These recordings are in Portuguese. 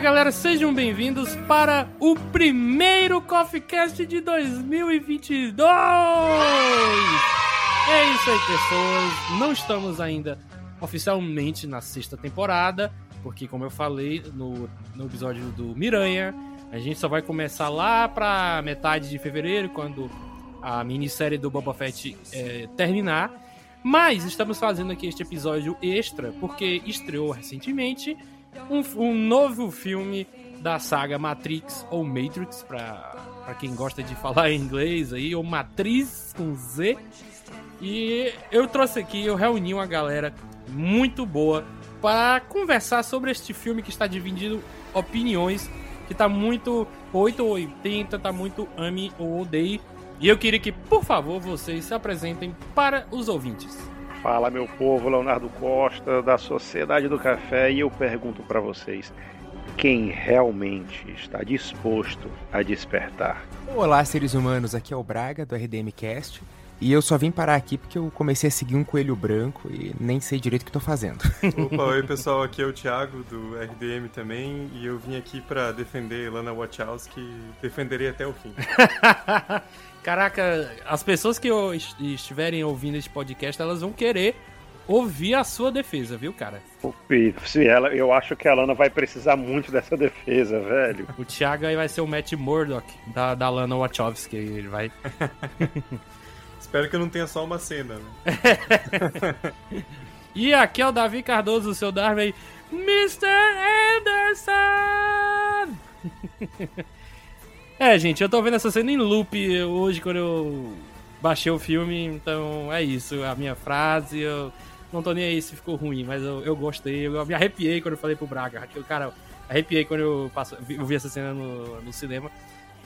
Galera, sejam bem-vindos para o primeiro Coffee Cast de 2022! É isso aí, pessoas. Não estamos ainda oficialmente na sexta temporada, porque, como eu falei no, no episódio do Miranha, a gente só vai começar lá pra metade de fevereiro, quando a minissérie do Boba Fett é, terminar. Mas estamos fazendo aqui este episódio extra, porque estreou recentemente um, um novo filme da saga Matrix, ou Matrix, para quem gosta de falar em inglês aí, ou Matriz com Z. E eu trouxe aqui, eu reuni uma galera muito boa para conversar sobre este filme que está dividindo opiniões, que tá muito 8 ou 80, tá muito ame ou odeie. E eu queria que, por favor, vocês se apresentem para os ouvintes. Fala, meu povo, Leonardo Costa, da Sociedade do Café, e eu pergunto para vocês: quem realmente está disposto a despertar? Olá, seres humanos, aqui é o Braga, do RDM Cast. E eu só vim parar aqui porque eu comecei a seguir um coelho branco e nem sei direito o que tô fazendo. Opa, oi pessoal, aqui é o Thiago do RDM também e eu vim aqui para defender Lana Wachowski, defenderei até o fim. Caraca, as pessoas que estiverem ouvindo este podcast, elas vão querer ouvir a sua defesa, viu, cara? Se ela, eu acho que a Lana vai precisar muito dessa defesa, velho. O Thiago aí vai ser o Matt Murdock da, da Lana Wachowski, ele vai... Espero que eu não tenha só uma cena, né? e aqui é o Davi Cardoso, o seu Darwin, Mr. Anderson! é, gente, eu tô vendo essa cena em loop hoje quando eu baixei o filme, então é isso, a minha frase, eu não tô nem aí se ficou ruim, mas eu, eu gostei, eu me arrepiei quando eu falei pro Braga, o cara, arrepiei quando eu, passo, eu vi essa cena no, no cinema.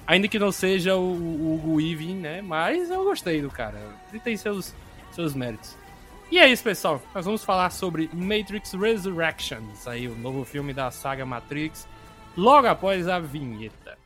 Ainda que não seja o, o Hugo Weaving, né? Mas eu gostei do cara. Ele tem seus, seus méritos. E é isso, pessoal. Nós vamos falar sobre Matrix Resurrections, aí o novo filme da saga Matrix, logo após a vinheta.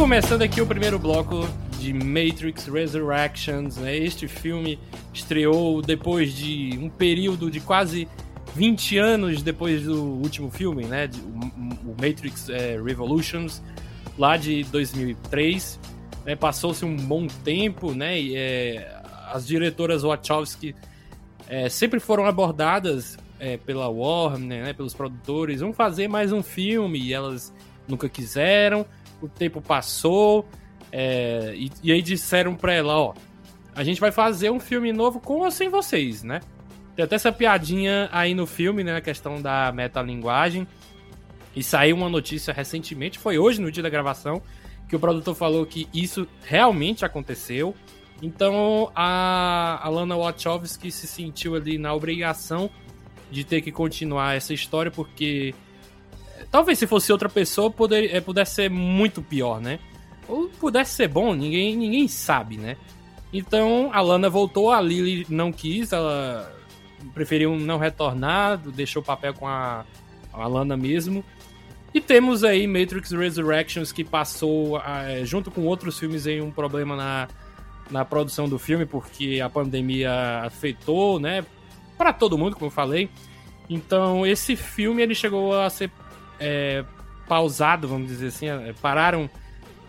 Começando aqui o primeiro bloco de Matrix Resurrections, né? Este filme estreou depois de um período de quase 20 anos depois do último filme, né? O Matrix é, Revolutions, lá de 2003. É, Passou-se um bom tempo, né? E, é, as diretoras Wachowski é, sempre foram abordadas é, pela Warner, né? Pelos produtores, vamos fazer mais um filme e elas nunca quiseram o tempo passou, é, e, e, aí disseram pra ela, ó, a gente vai fazer um filme novo com ou sem vocês, né? Tem até essa piadinha aí no filme, né, a questão da metalinguagem, e saiu uma notícia recentemente, foi hoje no dia da gravação, que o produtor falou que isso realmente aconteceu, então a, a Lana Wachowski se sentiu ali na obrigação de ter que continuar essa história, porque Talvez se fosse outra pessoa poder, é, pudesse ser muito pior, né? Ou pudesse ser bom, ninguém, ninguém sabe, né? Então a Lana voltou, a Lily não quis, ela preferiu não retornar, deixou o papel com a, a Lana mesmo. E temos aí Matrix Resurrections, que passou, é, junto com outros filmes, aí, um problema na, na produção do filme, porque a pandemia afetou, né? Para todo mundo, como eu falei. Então, esse filme ele chegou a ser é, pausado, vamos dizer assim. É, pararam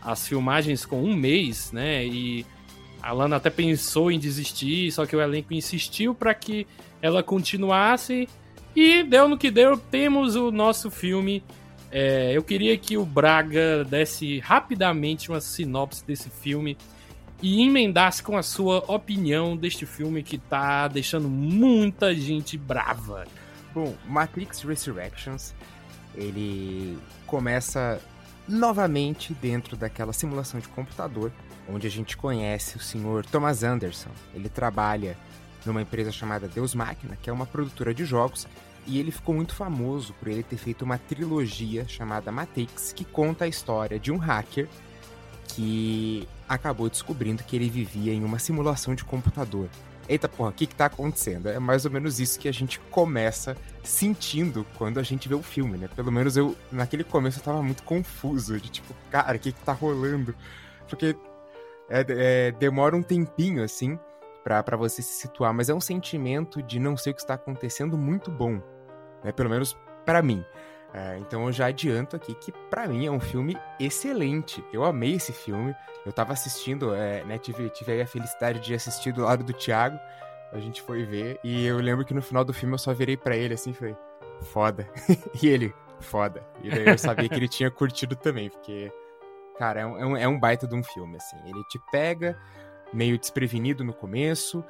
as filmagens com um mês, né? E a Lana até pensou em desistir, só que o elenco insistiu para que ela continuasse. E deu no que deu, temos o nosso filme é, eu queria que o Braga desse rapidamente uma sinopse desse filme e emendasse com a sua opinião deste filme que tá deixando muita gente brava. Bom, Matrix Resurrections, ele começa novamente dentro daquela simulação de computador, onde a gente conhece o senhor Thomas Anderson. Ele trabalha numa empresa chamada Deus Máquina, que é uma produtora de jogos, e ele ficou muito famoso por ele ter feito uma trilogia chamada Matrix, que conta a história de um hacker que acabou descobrindo que ele vivia em uma simulação de computador. Eita porra, o que, que tá acontecendo? É mais ou menos isso que a gente começa sentindo quando a gente vê o filme, né? Pelo menos eu, naquele começo, eu tava muito confuso, de tipo, cara, o que, que tá rolando? Porque é, é, demora um tempinho, assim, para você se situar, mas é um sentimento de não sei o que está acontecendo muito bom, né? Pelo menos para mim. É, então eu já adianto aqui que para mim é um filme excelente. Eu amei esse filme. Eu tava assistindo, é, né? Tive, tive a felicidade de assistir do lado do Thiago. A gente foi ver e eu lembro que no final do filme eu só virei para ele assim, foi foda. e ele, foda. E daí eu sabia que ele tinha curtido também, porque cara, é um, é um baita de um filme assim. Ele te pega meio desprevenido no começo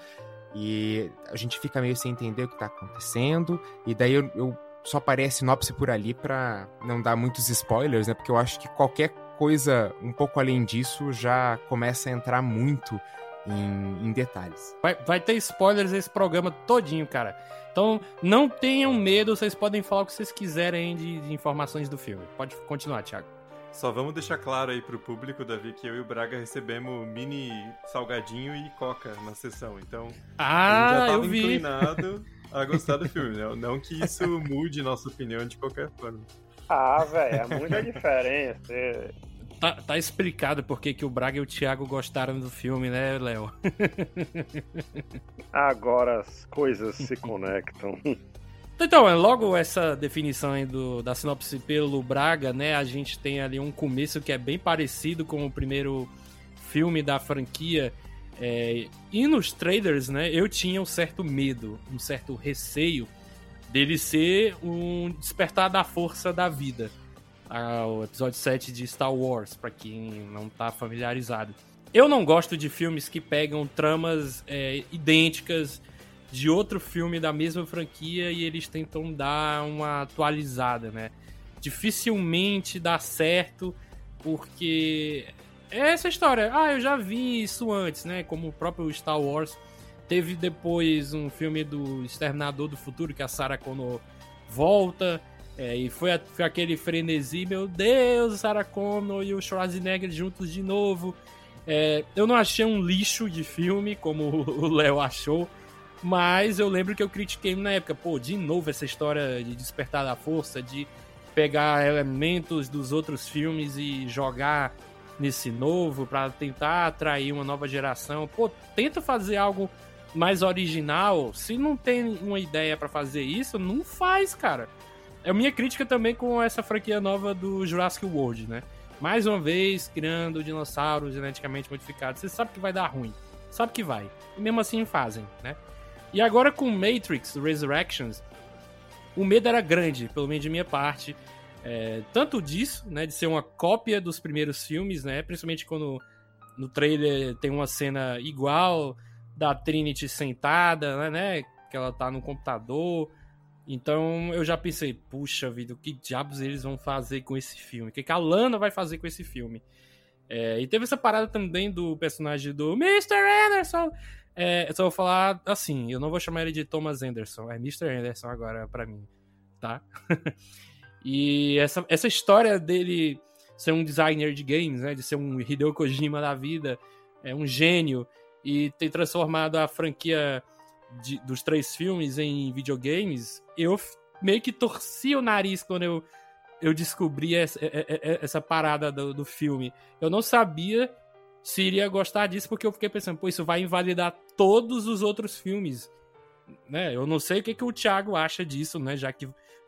e a gente fica meio sem entender o que tá acontecendo. E daí eu, eu só parei a sinopse por ali para não dar muitos spoilers, né? Porque eu acho que qualquer coisa um pouco além disso já começa a entrar muito em, em detalhes. Vai, vai, ter spoilers esse programa todinho, cara. Então não tenham medo, vocês podem falar o que vocês quiserem de, de informações do filme. Pode continuar, Thiago. Só vamos deixar claro aí pro público, Davi, que eu e o Braga recebemos mini salgadinho e coca na sessão. Então, ah, a gente já tava eu vi. inclinado a gostar do filme, né? Não que isso mude nossa opinião de qualquer forma. Ah, velho, é muita diferença. Tá, tá, explicado por que o Braga e o Thiago gostaram do filme, né, Léo? Agora as coisas se conectam. Então, é logo essa definição aí do, da sinopse pelo Braga, né? A gente tem ali um começo que é bem parecido com o primeiro filme da franquia. É, e nos trailers, né? Eu tinha um certo medo, um certo receio dele ser um despertar da força da vida. Ah, o episódio 7 de Star Wars, para quem não tá familiarizado. Eu não gosto de filmes que pegam tramas é, idênticas de outro filme da mesma franquia e eles tentam dar uma atualizada, né? Dificilmente dá certo porque é essa história. Ah, eu já vi isso antes, né? Como o próprio Star Wars. Teve depois um filme do Exterminador do Futuro que a Sarah Connor volta. É, e foi, a, foi aquele frenesi, meu Deus, Sarah Connor e o Schwarzenegger juntos de novo. É, eu não achei um lixo de filme, como o Léo achou. Mas eu lembro que eu critiquei na época, pô, de novo essa história de despertar da força, de pegar elementos dos outros filmes e jogar nesse novo para tentar atrair uma nova geração. Pô, tenta fazer algo mais original. Se não tem uma ideia para fazer isso, não faz, cara. É minha crítica também com essa franquia nova do Jurassic World, né? Mais uma vez, criando dinossauros geneticamente modificados. Você sabe que vai dar ruim. Sabe que vai. E mesmo assim fazem, né? E agora com Matrix Resurrections, o medo era grande, pelo menos de minha parte. É, tanto disso, né, de ser uma cópia dos primeiros filmes, né, principalmente quando no trailer tem uma cena igual da Trinity sentada, né, né que ela tá no computador. Então eu já pensei, puxa vida, o que diabos eles vão fazer com esse filme? O que, que a Lana vai fazer com esse filme? É, e teve essa parada também do personagem do Mr. Anderson, é, eu só vou falar assim, eu não vou chamar ele de Thomas Anderson, é Mr. Anderson agora para mim, tá? e essa, essa história dele ser um designer de games, né, de ser um Hideo Kojima da vida, é um gênio e ter transformado a franquia de, dos três filmes em videogames, eu meio que torci o nariz quando eu eu descobri essa, essa parada do, do filme, eu não sabia se iria gostar disso, porque eu fiquei pensando, pô, isso vai invalidar todos os outros filmes. Né? Eu não sei o que, que o Thiago acha disso, né? Já que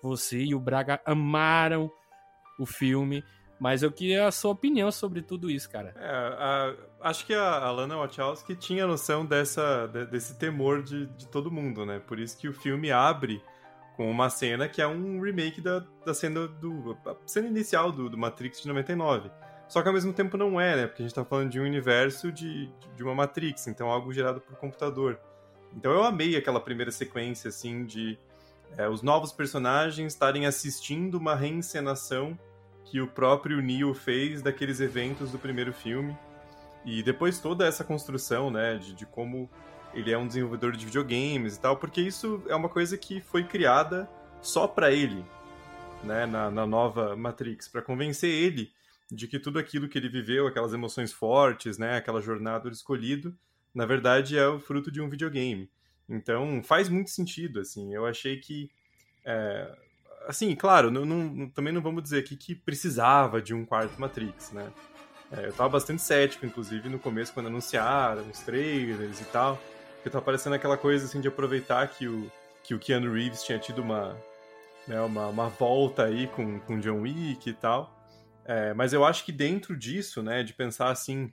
você e o Braga amaram o filme. Mas eu queria a sua opinião sobre tudo isso, cara. É, a, acho que a, Lana Wachowski tinha noção dessa, de, desse temor de, de todo mundo, né? Por isso que o filme abre com uma cena que é um remake da, da cena do a cena inicial do, do Matrix de 99. Só que ao mesmo tempo não é, né? Porque a gente tá falando de um universo de, de uma Matrix, então algo gerado por computador. Então eu amei aquela primeira sequência, assim, de é, os novos personagens estarem assistindo uma reencenação que o próprio Neo fez daqueles eventos do primeiro filme. E depois toda essa construção, né, de, de como ele é um desenvolvedor de videogames e tal, porque isso é uma coisa que foi criada só para ele, né, na, na nova Matrix, para convencer ele de que tudo aquilo que ele viveu, aquelas emoções fortes, né, aquela jornada do escolhido, na verdade é o fruto de um videogame. Então faz muito sentido, assim. Eu achei que é, assim, claro, não, não, também não vamos dizer aqui que precisava de um quarto Matrix, né? É, eu tava bastante cético, inclusive, no começo, quando anunciaram os trailers e tal, porque tava parecendo aquela coisa, assim, de aproveitar que o, que o Keanu Reeves tinha tido uma, né, uma, uma volta aí com, com John Wick e tal. É, mas eu acho que dentro disso, né, de pensar assim,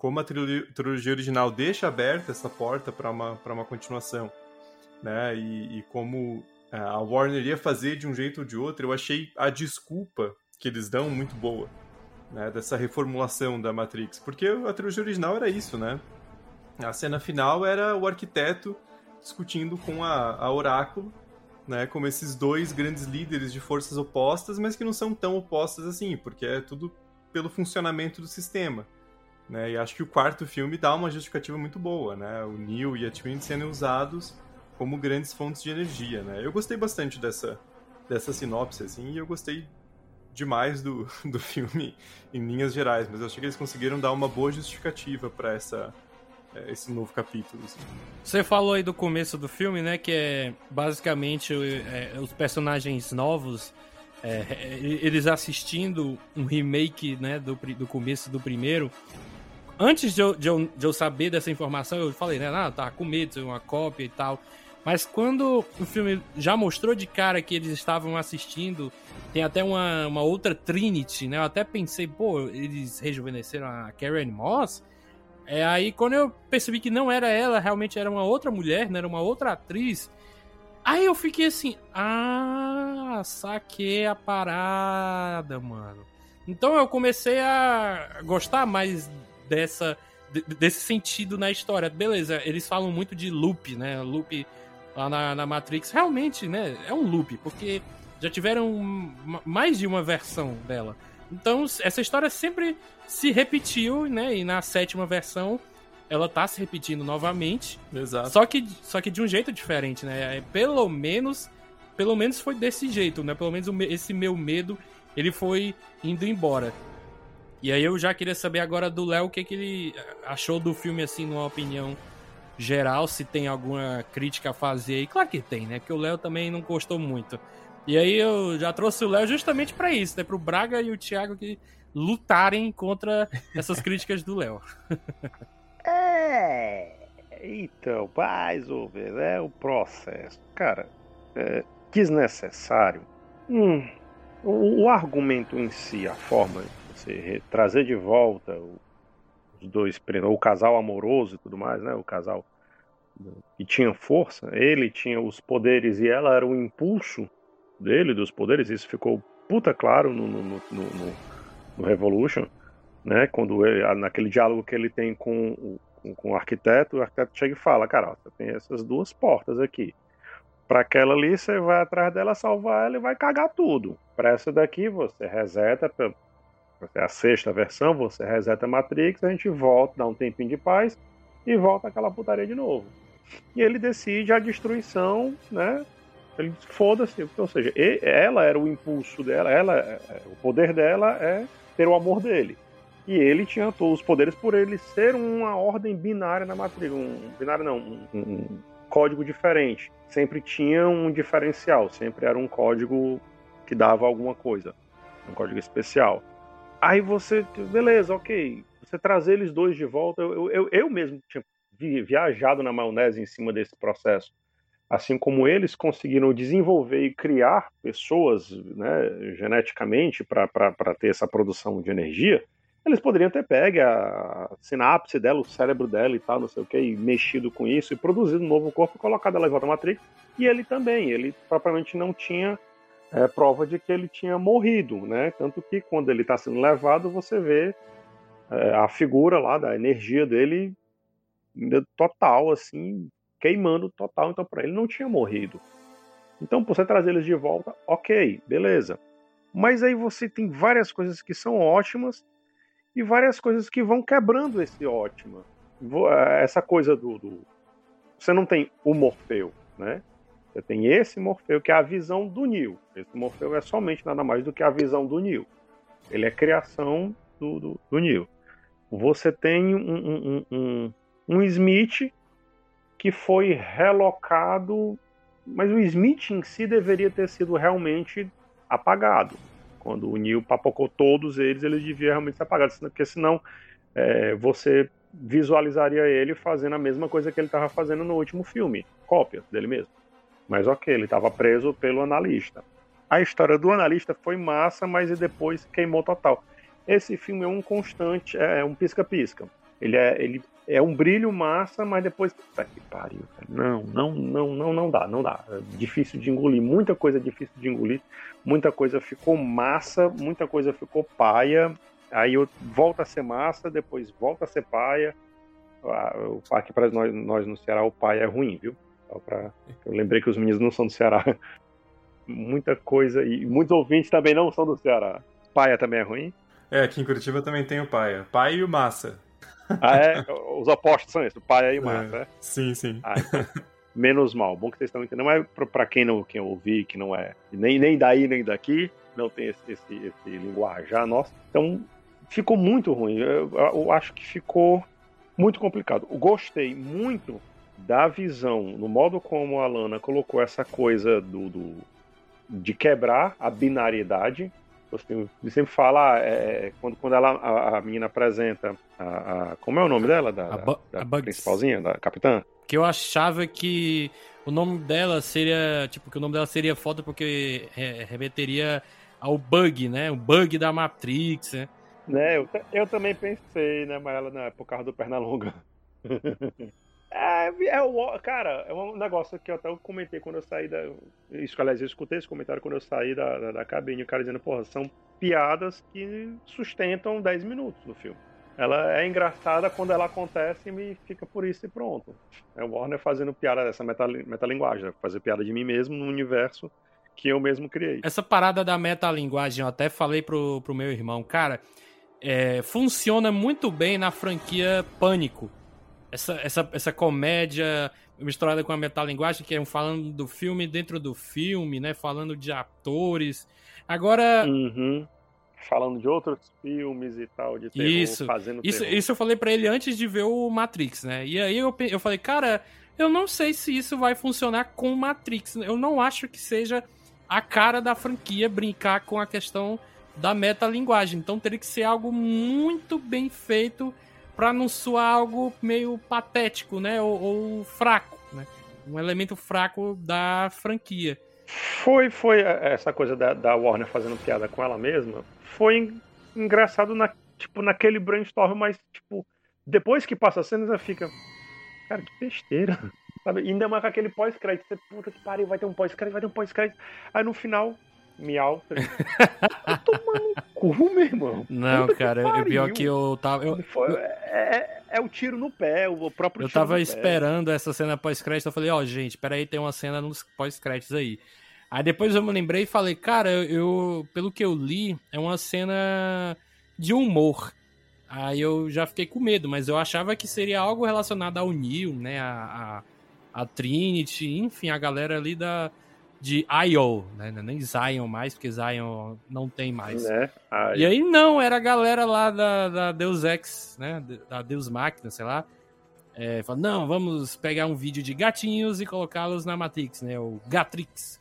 como a trilogia, original deixa aberta essa porta para uma, uma continuação, né, e, e como é, a Warner ia fazer de um jeito ou de outro, eu achei a desculpa que eles dão muito boa, né, dessa reformulação da Matrix, porque a trilogia original era isso, né? A cena final era o arquiteto discutindo com a, a Oráculo, né, como esses dois grandes líderes de forças opostas, mas que não são tão opostas assim, porque é tudo pelo funcionamento do sistema. Né, e acho que o quarto filme dá uma justificativa muito boa, né? O Neo e a Trinity sendo usados como grandes fontes de energia, né? Eu gostei bastante dessa, dessa sinopse, assim, e eu gostei demais do, do filme em linhas gerais, mas eu achei que eles conseguiram dar uma boa justificativa para essa é, esse novo capítulo. Assim. Você falou aí do começo do filme, né? Que é basicamente é, os personagens novos, é, eles assistindo um remake, né? Do, do começo do primeiro. Antes de eu, de, eu, de eu saber dessa informação, eu falei, né? Ah, tá com medo, é uma cópia e tal. Mas quando o filme já mostrou de cara que eles estavam assistindo, tem até uma, uma outra Trinity, né? Eu até pensei, pô, eles rejuvenesceram a Karen Moss. É aí quando eu percebi que não era ela, realmente era uma outra mulher, né? Era uma outra atriz. Aí eu fiquei assim, ah, saquei a parada, mano. Então eu comecei a gostar mais dessa desse sentido na história. Beleza, eles falam muito de loop, né? Loop lá na, na Matrix, realmente, né, é um loop, porque já tiveram mais de uma versão dela. Então, essa história sempre se repetiu, né? E na sétima versão ela tá se repetindo novamente. Exato. Só que, só que de um jeito diferente, né? É, pelo menos, pelo menos foi desse jeito, né? Pelo menos esse meu medo, ele foi indo embora. E aí eu já queria saber agora do Léo o que, que ele achou do filme, assim, numa opinião geral, se tem alguma crítica a fazer aí. Claro que tem, né? Porque o Léo também não gostou muito. E aí eu já trouxe o Léo justamente para isso, né? Pro Braga e o Thiago que lutarem contra essas críticas do Léo. é. Então, mais ou menos, é o processo. Cara, é desnecessário. Hum, o, o, argumento em si, a forma trazer de volta os dois, o casal amoroso e tudo mais, né? O casal que tinha força, ele tinha os poderes e ela era o impulso dele, dos poderes, isso ficou puta claro no, no, no, no, no Revolution, né? Quando ele, naquele diálogo que ele tem com o, com, com o arquiteto, o arquiteto chega e fala, cara, você tem essas duas portas aqui. Para aquela ali, você vai atrás dela, salvar ela e vai cagar tudo. Para essa daqui, você reseta é a sexta versão, você reseta a Matrix, a gente volta, dá um tempinho de paz e volta aquela putaria de novo. E ele decide a destruição, né? Ele foda-se, ou seja, ela era o impulso dela, ela, é, o poder dela é ter o amor dele. E ele tinha todos os poderes por ele ser uma ordem binária na Matrix, um binário não, um, um código diferente. Sempre tinha um diferencial, sempre era um código que dava alguma coisa. um código especial. Aí você, beleza, ok. Você trazer eles dois de volta, eu, eu, eu mesmo tinha viajado na maionese em cima desse processo. Assim como eles conseguiram desenvolver e criar pessoas né, geneticamente para ter essa produção de energia, eles poderiam ter pego a sinapse dela, o cérebro dela e tal, não sei o que, e mexido com isso e produzido um novo corpo, colocado ela em volta à Matrix. E ele também, ele propriamente não tinha é, prova de que ele tinha morrido, né? Tanto que quando ele está sendo levado, você vê é, a figura lá da energia dele total, assim, queimando total. Então, para ele não tinha morrido. Então, você trazer eles de volta, ok, beleza. Mas aí você tem várias coisas que são ótimas e várias coisas que vão quebrando esse ótimo. É, essa coisa do, do, Você não tem o Morfeu, né? Você tem esse Morfeu, que é a visão do Neo. Esse Morfeu é somente nada mais do que a visão do Neo. Ele é criação do, do, do Neo. Você tem um, um, um, um Smith que foi relocado, mas o Smith em si deveria ter sido realmente apagado. Quando o Neo papocou todos eles, ele devia realmente ser apagado, porque senão é, você visualizaria ele fazendo a mesma coisa que ele estava fazendo no último filme, cópia dele mesmo. Mas ok, ele estava preso pelo analista. A história do analista foi massa, mas depois queimou total. Esse filme é um constante, é um pisca-pisca. Ele é, ele é um brilho massa, mas depois. Puta que pariu, cara. Não, não, não, não, não dá, não dá. É difícil de engolir, muita coisa difícil de engolir, muita coisa ficou massa, muita coisa ficou paia. Aí eu volta a ser massa, depois volta a ser paia. Ah, o parque para nós, nós no Ceará, o pai é ruim, viu? Só pra... Eu lembrei que os meninos não são do Ceará. Muita coisa. E muitos ouvintes também não são do Ceará. Paia também é ruim? É, aqui em Curitiba também tem o Paia. Paia e o Massa. Ah, é? Os opostos são esses, o Paia e o Massa, é, é? Sim, sim. Ah, então, menos mal. Bom que vocês estão entendendo. Mas pra quem não quem ouvir, que não é nem, nem daí nem daqui, não tem esse, esse, esse linguajar nosso. Então, ficou muito ruim. Eu, eu acho que ficou muito complicado. Eu gostei muito da visão, no modo como a Lana colocou essa coisa do, do de quebrar a binariedade. Você sempre fala, é, quando, quando ela, a, a menina apresenta, a, a, como é o nome dela? Da, da, da principalzinha, da capitã? Que eu achava que o nome dela seria, tipo, que o nome dela seria foda porque remeteria ao bug, né? O bug da Matrix, né? né eu, eu também pensei, né? Mas ela, né, por causa do Pernalonga. É, é o, cara, é um negócio que eu até comentei quando eu saí da. Isso, aliás, eu escutei esse comentário quando eu saí da, da, da cabine, o cara dizendo, porra, são piadas que sustentam 10 minutos do filme. Ela é engraçada quando ela acontece e me fica por isso e pronto. É o Warner fazendo piada dessa metalinguagem, né? fazer piada de mim mesmo no universo que eu mesmo criei. Essa parada da metalinguagem, eu até falei pro, pro meu irmão, cara, é, funciona muito bem na franquia Pânico essa, essa, essa comédia misturada com a metalinguagem, que é um falando do filme dentro do filme, né? Falando de atores. Agora. Uhum. Falando de outros filmes e tal, de terror, isso, fazendo isso, terror. Isso eu falei para ele antes de ver o Matrix, né? E aí eu, eu falei, cara, eu não sei se isso vai funcionar com o Matrix. Eu não acho que seja a cara da franquia brincar com a questão da metalinguagem. Então teria que ser algo muito bem feito para não soar algo meio patético, né? Ou, ou, fraco, né? Um elemento fraco da franquia. Foi, foi é, essa coisa da, da Warner fazendo piada com ela mesma. Foi engraçado na, tipo, naquele brainstorm, mas tipo, depois que passa a cena, fica. Cara, que besteira. Sabe? Ainda mais com aquele pós-crédito. Você, puta que pariu, vai ter um pós-crédito, vai ter um pós-crédito. Aí no final, miau. Tá tomando cu, meu irmão. Não, Puta cara, eu pior que eu tava. Eu, eu, é, é, é, o tiro no pé, o próprio Eu tava esperando pé. essa cena pós-crédito. Eu falei, ó, oh, gente, peraí, tem uma cena nos pós-créditos aí. Aí depois eu me lembrei e falei, cara, eu, eu, pelo que eu li, é uma cena de humor. Aí eu já fiquei com medo, mas eu achava que seria algo relacionado ao Neil, né? A, a, a Trinity, enfim, a galera ali da, de IO, né? É nem Zion mais, porque Zion não tem mais. Né? E aí não, era a galera lá da, da Deus Ex, né? Da Deus Máquina, sei lá. É, falando, não, vamos pegar um vídeo de gatinhos e colocá-los na Matrix, né? O Gatrix.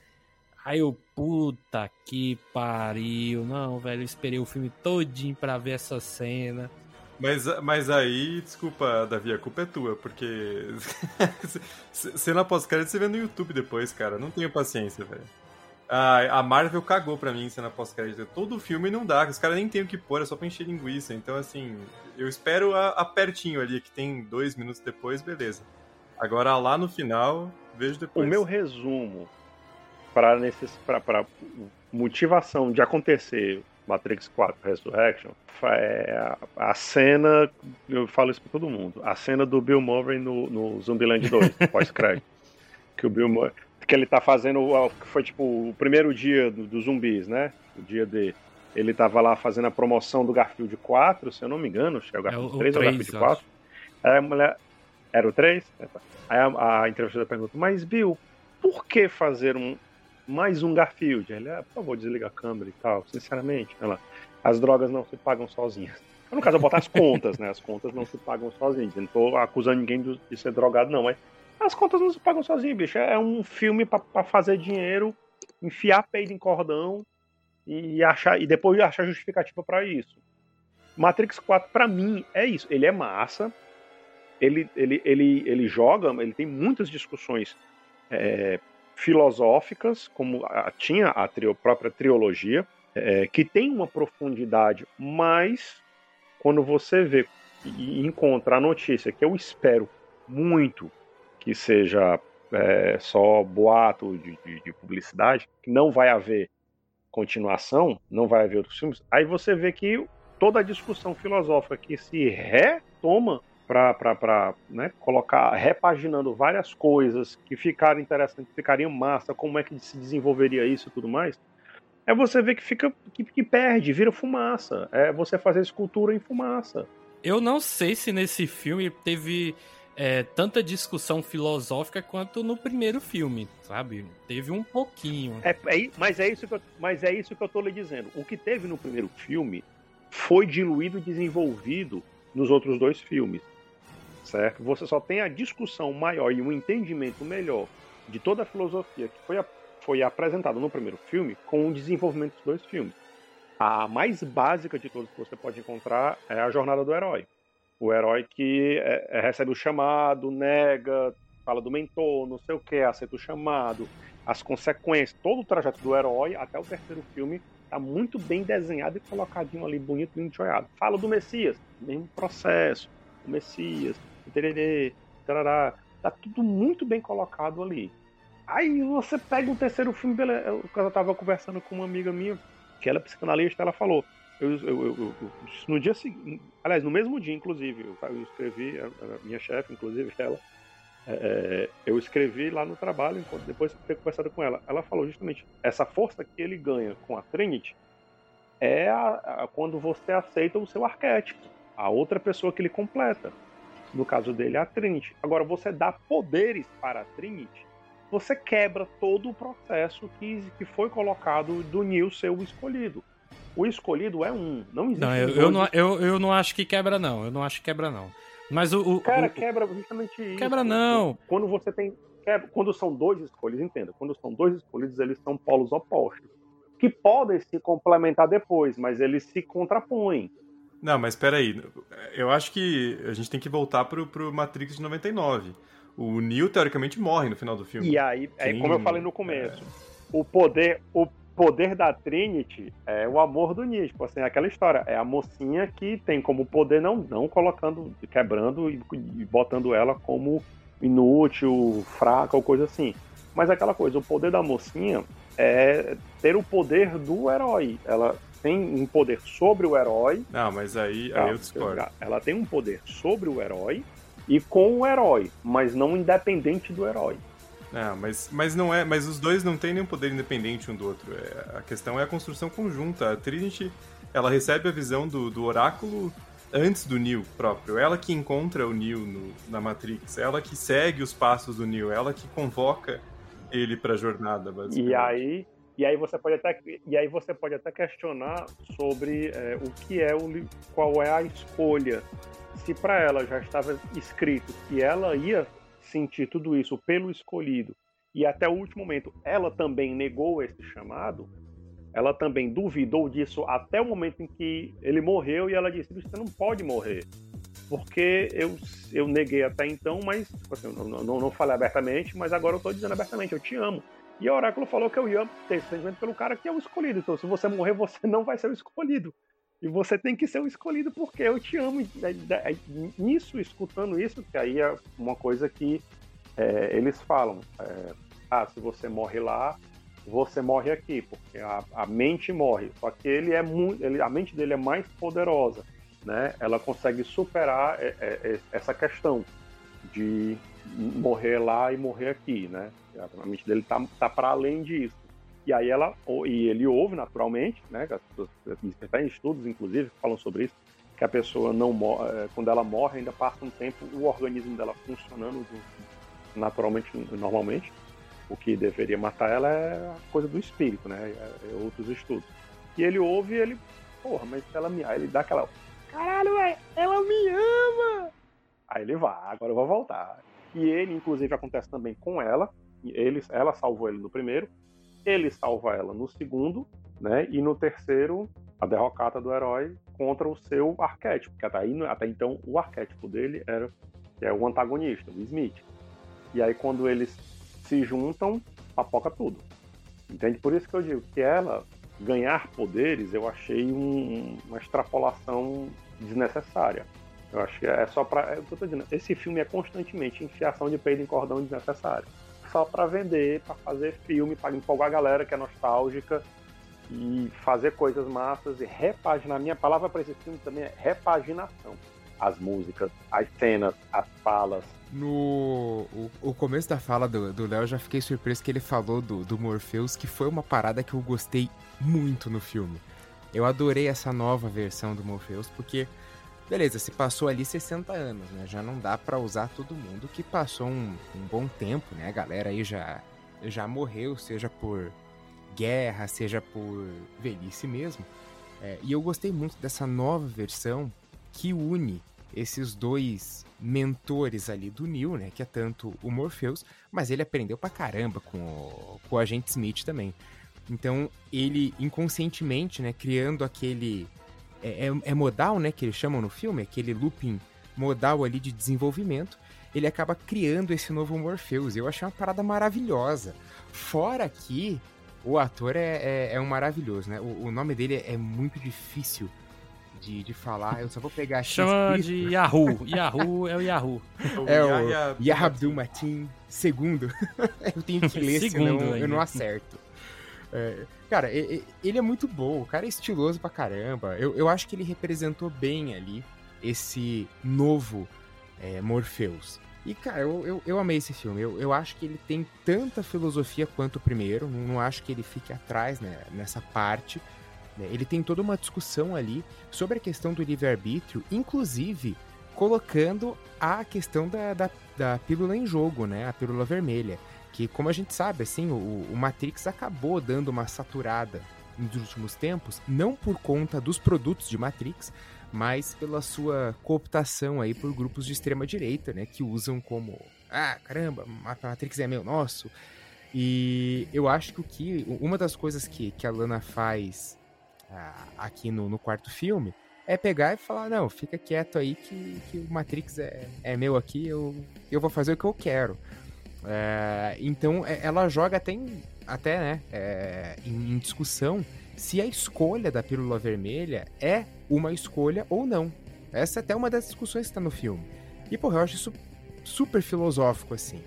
Aí eu, puta que pariu. Não, velho, eu esperei o filme todinho pra ver essa cena. Mas, mas aí, desculpa, Davi, a culpa é tua, porque. cena pós-crédito você vê no YouTube depois, cara. Não tenho paciência, velho. A, a Marvel cagou pra mim cena pós-crédito. Todo filme não dá, os caras nem tem o que pôr, é só pra encher linguiça. Então, assim, eu espero a, a pertinho ali, que tem dois minutos depois, beleza. Agora lá no final, vejo depois. O meu resumo para para motivação de acontecer Matrix 4 Resurrection é a cena, eu falo isso para todo mundo, a cena do Bill Murray no, no Zumbiland 2, pós-crédito. que o Bill Murray, que ele tá fazendo, que foi tipo o primeiro dia dos do zumbis, né? O dia de ele tava lá fazendo a promoção do Garfield 4, se eu não me engano, é o Garfield é o, 3 ou o Garfield 4. Aí a mulher, era o 3? Aí a, a entrevistadora pergunta, mas Bill, por que fazer um, mais um Garfield? Ele, ah, por favor, desliga a câmera e tal. Sinceramente, ela, as drogas não se pagam sozinhas. No caso, eu botar as contas, né? As contas não se pagam sozinhas. Eu não tô acusando ninguém de, ser drogado, não, mas as contas não se pagam sozinhas, bicho. É um filme para fazer dinheiro, enfiar peido em cordão e achar e depois achar justificativa para isso. Matrix 4 para mim é isso. Ele é massa, ele, ele, ele, ele joga, ele tem muitas discussões é, filosóficas, como a, tinha a trio, própria trilogia, é, que tem uma profundidade, mas quando você vê e encontra a notícia que eu espero muito que seja é, só boato de, de, de, publicidade, que não vai haver continuação, não vai haver outros filmes, aí você vê que toda a discussão filosófica que se retoma para né, colocar, repaginando várias coisas que ficaram interessantes, ficariam massa, como é que se desenvolveria isso e tudo mais, é você ver que fica que, que perde, vira fumaça. É você fazer escultura em fumaça. Eu não sei se nesse filme teve é, tanta discussão filosófica quanto no primeiro filme, sabe? Teve um pouquinho. É, é, mas, é isso que eu, mas é isso que eu tô lhe dizendo. O que teve no primeiro filme foi diluído e desenvolvido nos outros dois filmes certo? Você só tem a discussão maior e um entendimento melhor de toda a filosofia que foi, a, foi apresentada no primeiro filme com o desenvolvimento dos dois filmes. A mais básica de todas que você pode encontrar é a jornada do herói. O herói que é, é, recebe o chamado, nega, fala do mentor, não sei o que, aceita o chamado, as consequências, todo o trajeto do herói até o terceiro filme está muito bem desenhado e colocadinho ali, bonito e enjoiado. Fala do Messias, mesmo processo, o Messias, tererê, tarará. Tá tudo muito bem colocado ali. Aí você pega o terceiro filme, beleza. Eu, tava conversando com uma amiga minha, que ela é psicanalista, ela falou. Eu, eu, eu, no dia seguinte, aliás, no mesmo dia, inclusive, eu, escrevi, a, a minha chefe, inclusive, ela, é, é, eu escrevi lá no trabalho, enquanto depois de ter conversado com ela. Ela falou justamente essa força que ele ganha com a Trinity é a, a, quando você aceita o seu arquétipo, a outra pessoa que ele completa no caso dele, a Trinity. Agora, você dá poderes para a Trinity, você quebra todo o processo que, que foi colocado do Neo ser o escolhido. O escolhido é um, não existe. Não, eu, eu, não, eu, eu não acho que quebra, não. Eu não acho que quebra, não. Mas o. o Cara, o, quebra justamente isso. Quebra, não. Quando você tem. Quando são dois escolhidos, entenda, quando são dois escolhidos, eles são polos opostos. Que podem se complementar depois, mas eles se contrapõem. Não, mas peraí. Eu acho que a gente tem que voltar pro, pro Matrix de 99. O Neo, teoricamente, morre no final do filme. E aí, é, como eu falei no começo, é... o poder o poder da Trinity é o amor do Neo. Tipo assim, aquela história. É a mocinha que tem como poder, não, não colocando, quebrando e, e botando ela como inútil, fraca ou coisa assim. Mas aquela coisa, o poder da mocinha é ter o poder do herói. Ela tem um poder sobre o herói. Não, mas aí, aí eu discordo. Ela tem um poder sobre o herói e com o herói, mas não independente do herói. Não, mas, mas não é. Mas os dois não têm nenhum poder independente um do outro. É, a questão é a construção conjunta. A Trinity, ela recebe a visão do, do oráculo antes do Neo próprio. Ela que encontra o Neo no, na Matrix. Ela que segue os passos do Neo. Ela que convoca ele para a jornada, basicamente. E aí e aí você pode até, e aí você pode até questionar sobre é, o que é o qual é a escolha. Se para ela já estava escrito que ela ia sentir tudo isso pelo escolhido e até o último momento ela também negou esse chamado, ela também duvidou disso até o momento em que ele morreu e ela disse: Você não pode morrer. Porque eu, eu neguei até então, mas tipo assim, não, não, não falei abertamente, mas agora eu estou dizendo abertamente: Eu te amo. E a Oráculo falou que eu ia ter esse sentimento pelo cara que é o escolhido. Então, se você morrer, você não vai ser o escolhido. E você tem que ser o escolhido porque eu te amo. Nisso, escutando isso, que aí é uma coisa que é, eles falam. É, ah, se você morre lá, você morre aqui, porque a, a mente morre. Só que ele é muito, ele, a mente dele é mais poderosa, né? Ela consegue superar é, é, é, essa questão de morrer lá e morrer aqui, né? A mente dele tá, tá para além disso. E aí ela e ele ouve naturalmente, né? Tem estudos inclusive que falam sobre isso, que a pessoa não morre, é, quando ela morre ainda passa um tempo o organismo dela funcionando naturalmente, normalmente o que deveria matar ela é a coisa do espírito, né? É, é outros estudos. E ele ouve e ele, porra, mas ela me. Aí ele dá aquela. Caralho, véio, ela me ama! Aí ele vai, agora eu vou voltar. E ele, inclusive, acontece também com ela. Ele, ela salvou ele no primeiro, ele salva ela no segundo, né? E no terceiro, a derrocata do herói contra o seu arquétipo, que até, aí, até então o arquétipo dele era é o antagonista, o Smith. E aí quando eles se juntam, papoca tudo. Entende? Por isso que eu digo que ela ganhar poderes, eu achei um, uma extrapolação desnecessária. Eu acho que é só para. É o que eu tô dizendo. Esse filme é constantemente enfiação de peito em cordão desnecessário. Só para vender, para fazer filme, para empolgar a galera que é nostálgica e fazer coisas massas e repaginar. Minha palavra para esse filme também é repaginação. As músicas, as cenas, as falas, no o, o, começo da fala do Léo, já fiquei surpreso que ele falou do, do Morpheus, que foi uma parada que eu gostei muito no filme. Eu adorei essa nova versão do Morpheus, porque, beleza, se passou ali 60 anos, né? Já não dá para usar todo mundo que passou um, um, bom tempo, né? A galera aí já, já morreu, seja por guerra, seja por velhice mesmo. É, e eu gostei muito dessa nova versão que une esses dois mentores ali do Neil, né? Que é tanto o Morpheus, mas ele aprendeu pra caramba com o, com o agente Smith também. Então, ele inconscientemente, né, criando aquele. É, é, é, modal, né, que eles chamam no filme, aquele looping modal ali de desenvolvimento. Ele acaba criando esse novo Morpheus. Eu achei uma parada maravilhosa. Fora que o ator é, é, é um maravilhoso, né? O, o nome dele é muito difícil de, de falar, eu só vou pegar Chama de Yahoo. Yahoo é o Yahoo. É o Yahya Abdul Matin segundo. eu tenho que ler, segundo senão eu não acerto. É, cara, ele é muito bom, o cara é estiloso pra caramba. Eu, eu acho que ele representou bem ali esse novo é, Morpheus. E, cara, eu, eu, eu, amei esse filme. Eu, eu acho que ele tem tanta filosofia quanto o primeiro. Não, acho que ele fique atrás né, nessa parte. Né? Ele tem toda uma discussão ali sobre a questão do livre-arbítrio, inclusive colocando a questão da, da, da, pílula em jogo, né? A pílula vermelha. Que, como a gente sabe, assim, o, o Matrix acabou dando uma saturada nos últimos tempos, não por conta dos produtos de Matrix, mas pela sua cooptação aí por grupos de extrema direita, né, que usam como, ah, caramba, Matrix é meu nosso. E eu acho que o que uma das coisas que, que a Lana faz aqui no, no, quarto filme, é pegar e falar, não, fica quieto aí que, que o Matrix é, é meu aqui, eu, eu vou fazer o que eu quero. É, então é, ela joga até, em, até né, é, em, em, discussão se a escolha da pílula vermelha é uma escolha ou não. Essa é até uma das discussões que está no filme. E, porra, eu acho isso super filosófico, assim.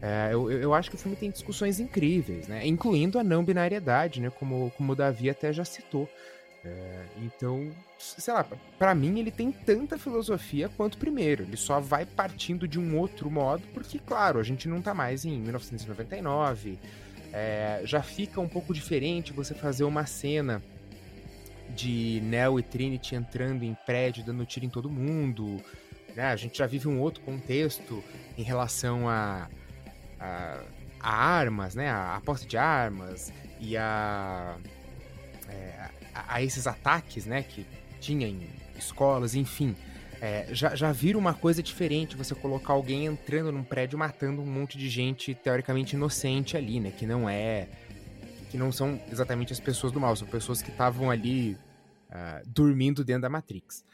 É, eu, eu acho que o filme tem discussões incríveis, né? Incluindo a não binariedade, né? Como, como o Davi até já citou. É, então, sei lá, para mim ele tem tanta filosofia quanto o primeiro. Ele só vai partindo de um outro modo, porque, claro, a gente não tá mais em 1999. É, já fica um pouco diferente você fazer uma cena de Neo e Trinity entrando em prédio, dando tiro em todo mundo. Né? A gente já vive um outro contexto em relação a, a, a armas, né? A, a posse de armas e a, é, a, esses ataques, né? Que tinha em escolas, enfim. é, já, já vira uma coisa diferente você colocar alguém entrando num prédio matando um monte de gente teoricamente inocente ali, né? Que não é. Que não são exatamente as pessoas do mal, são pessoas que estavam ali uh, dormindo dentro da Matrix.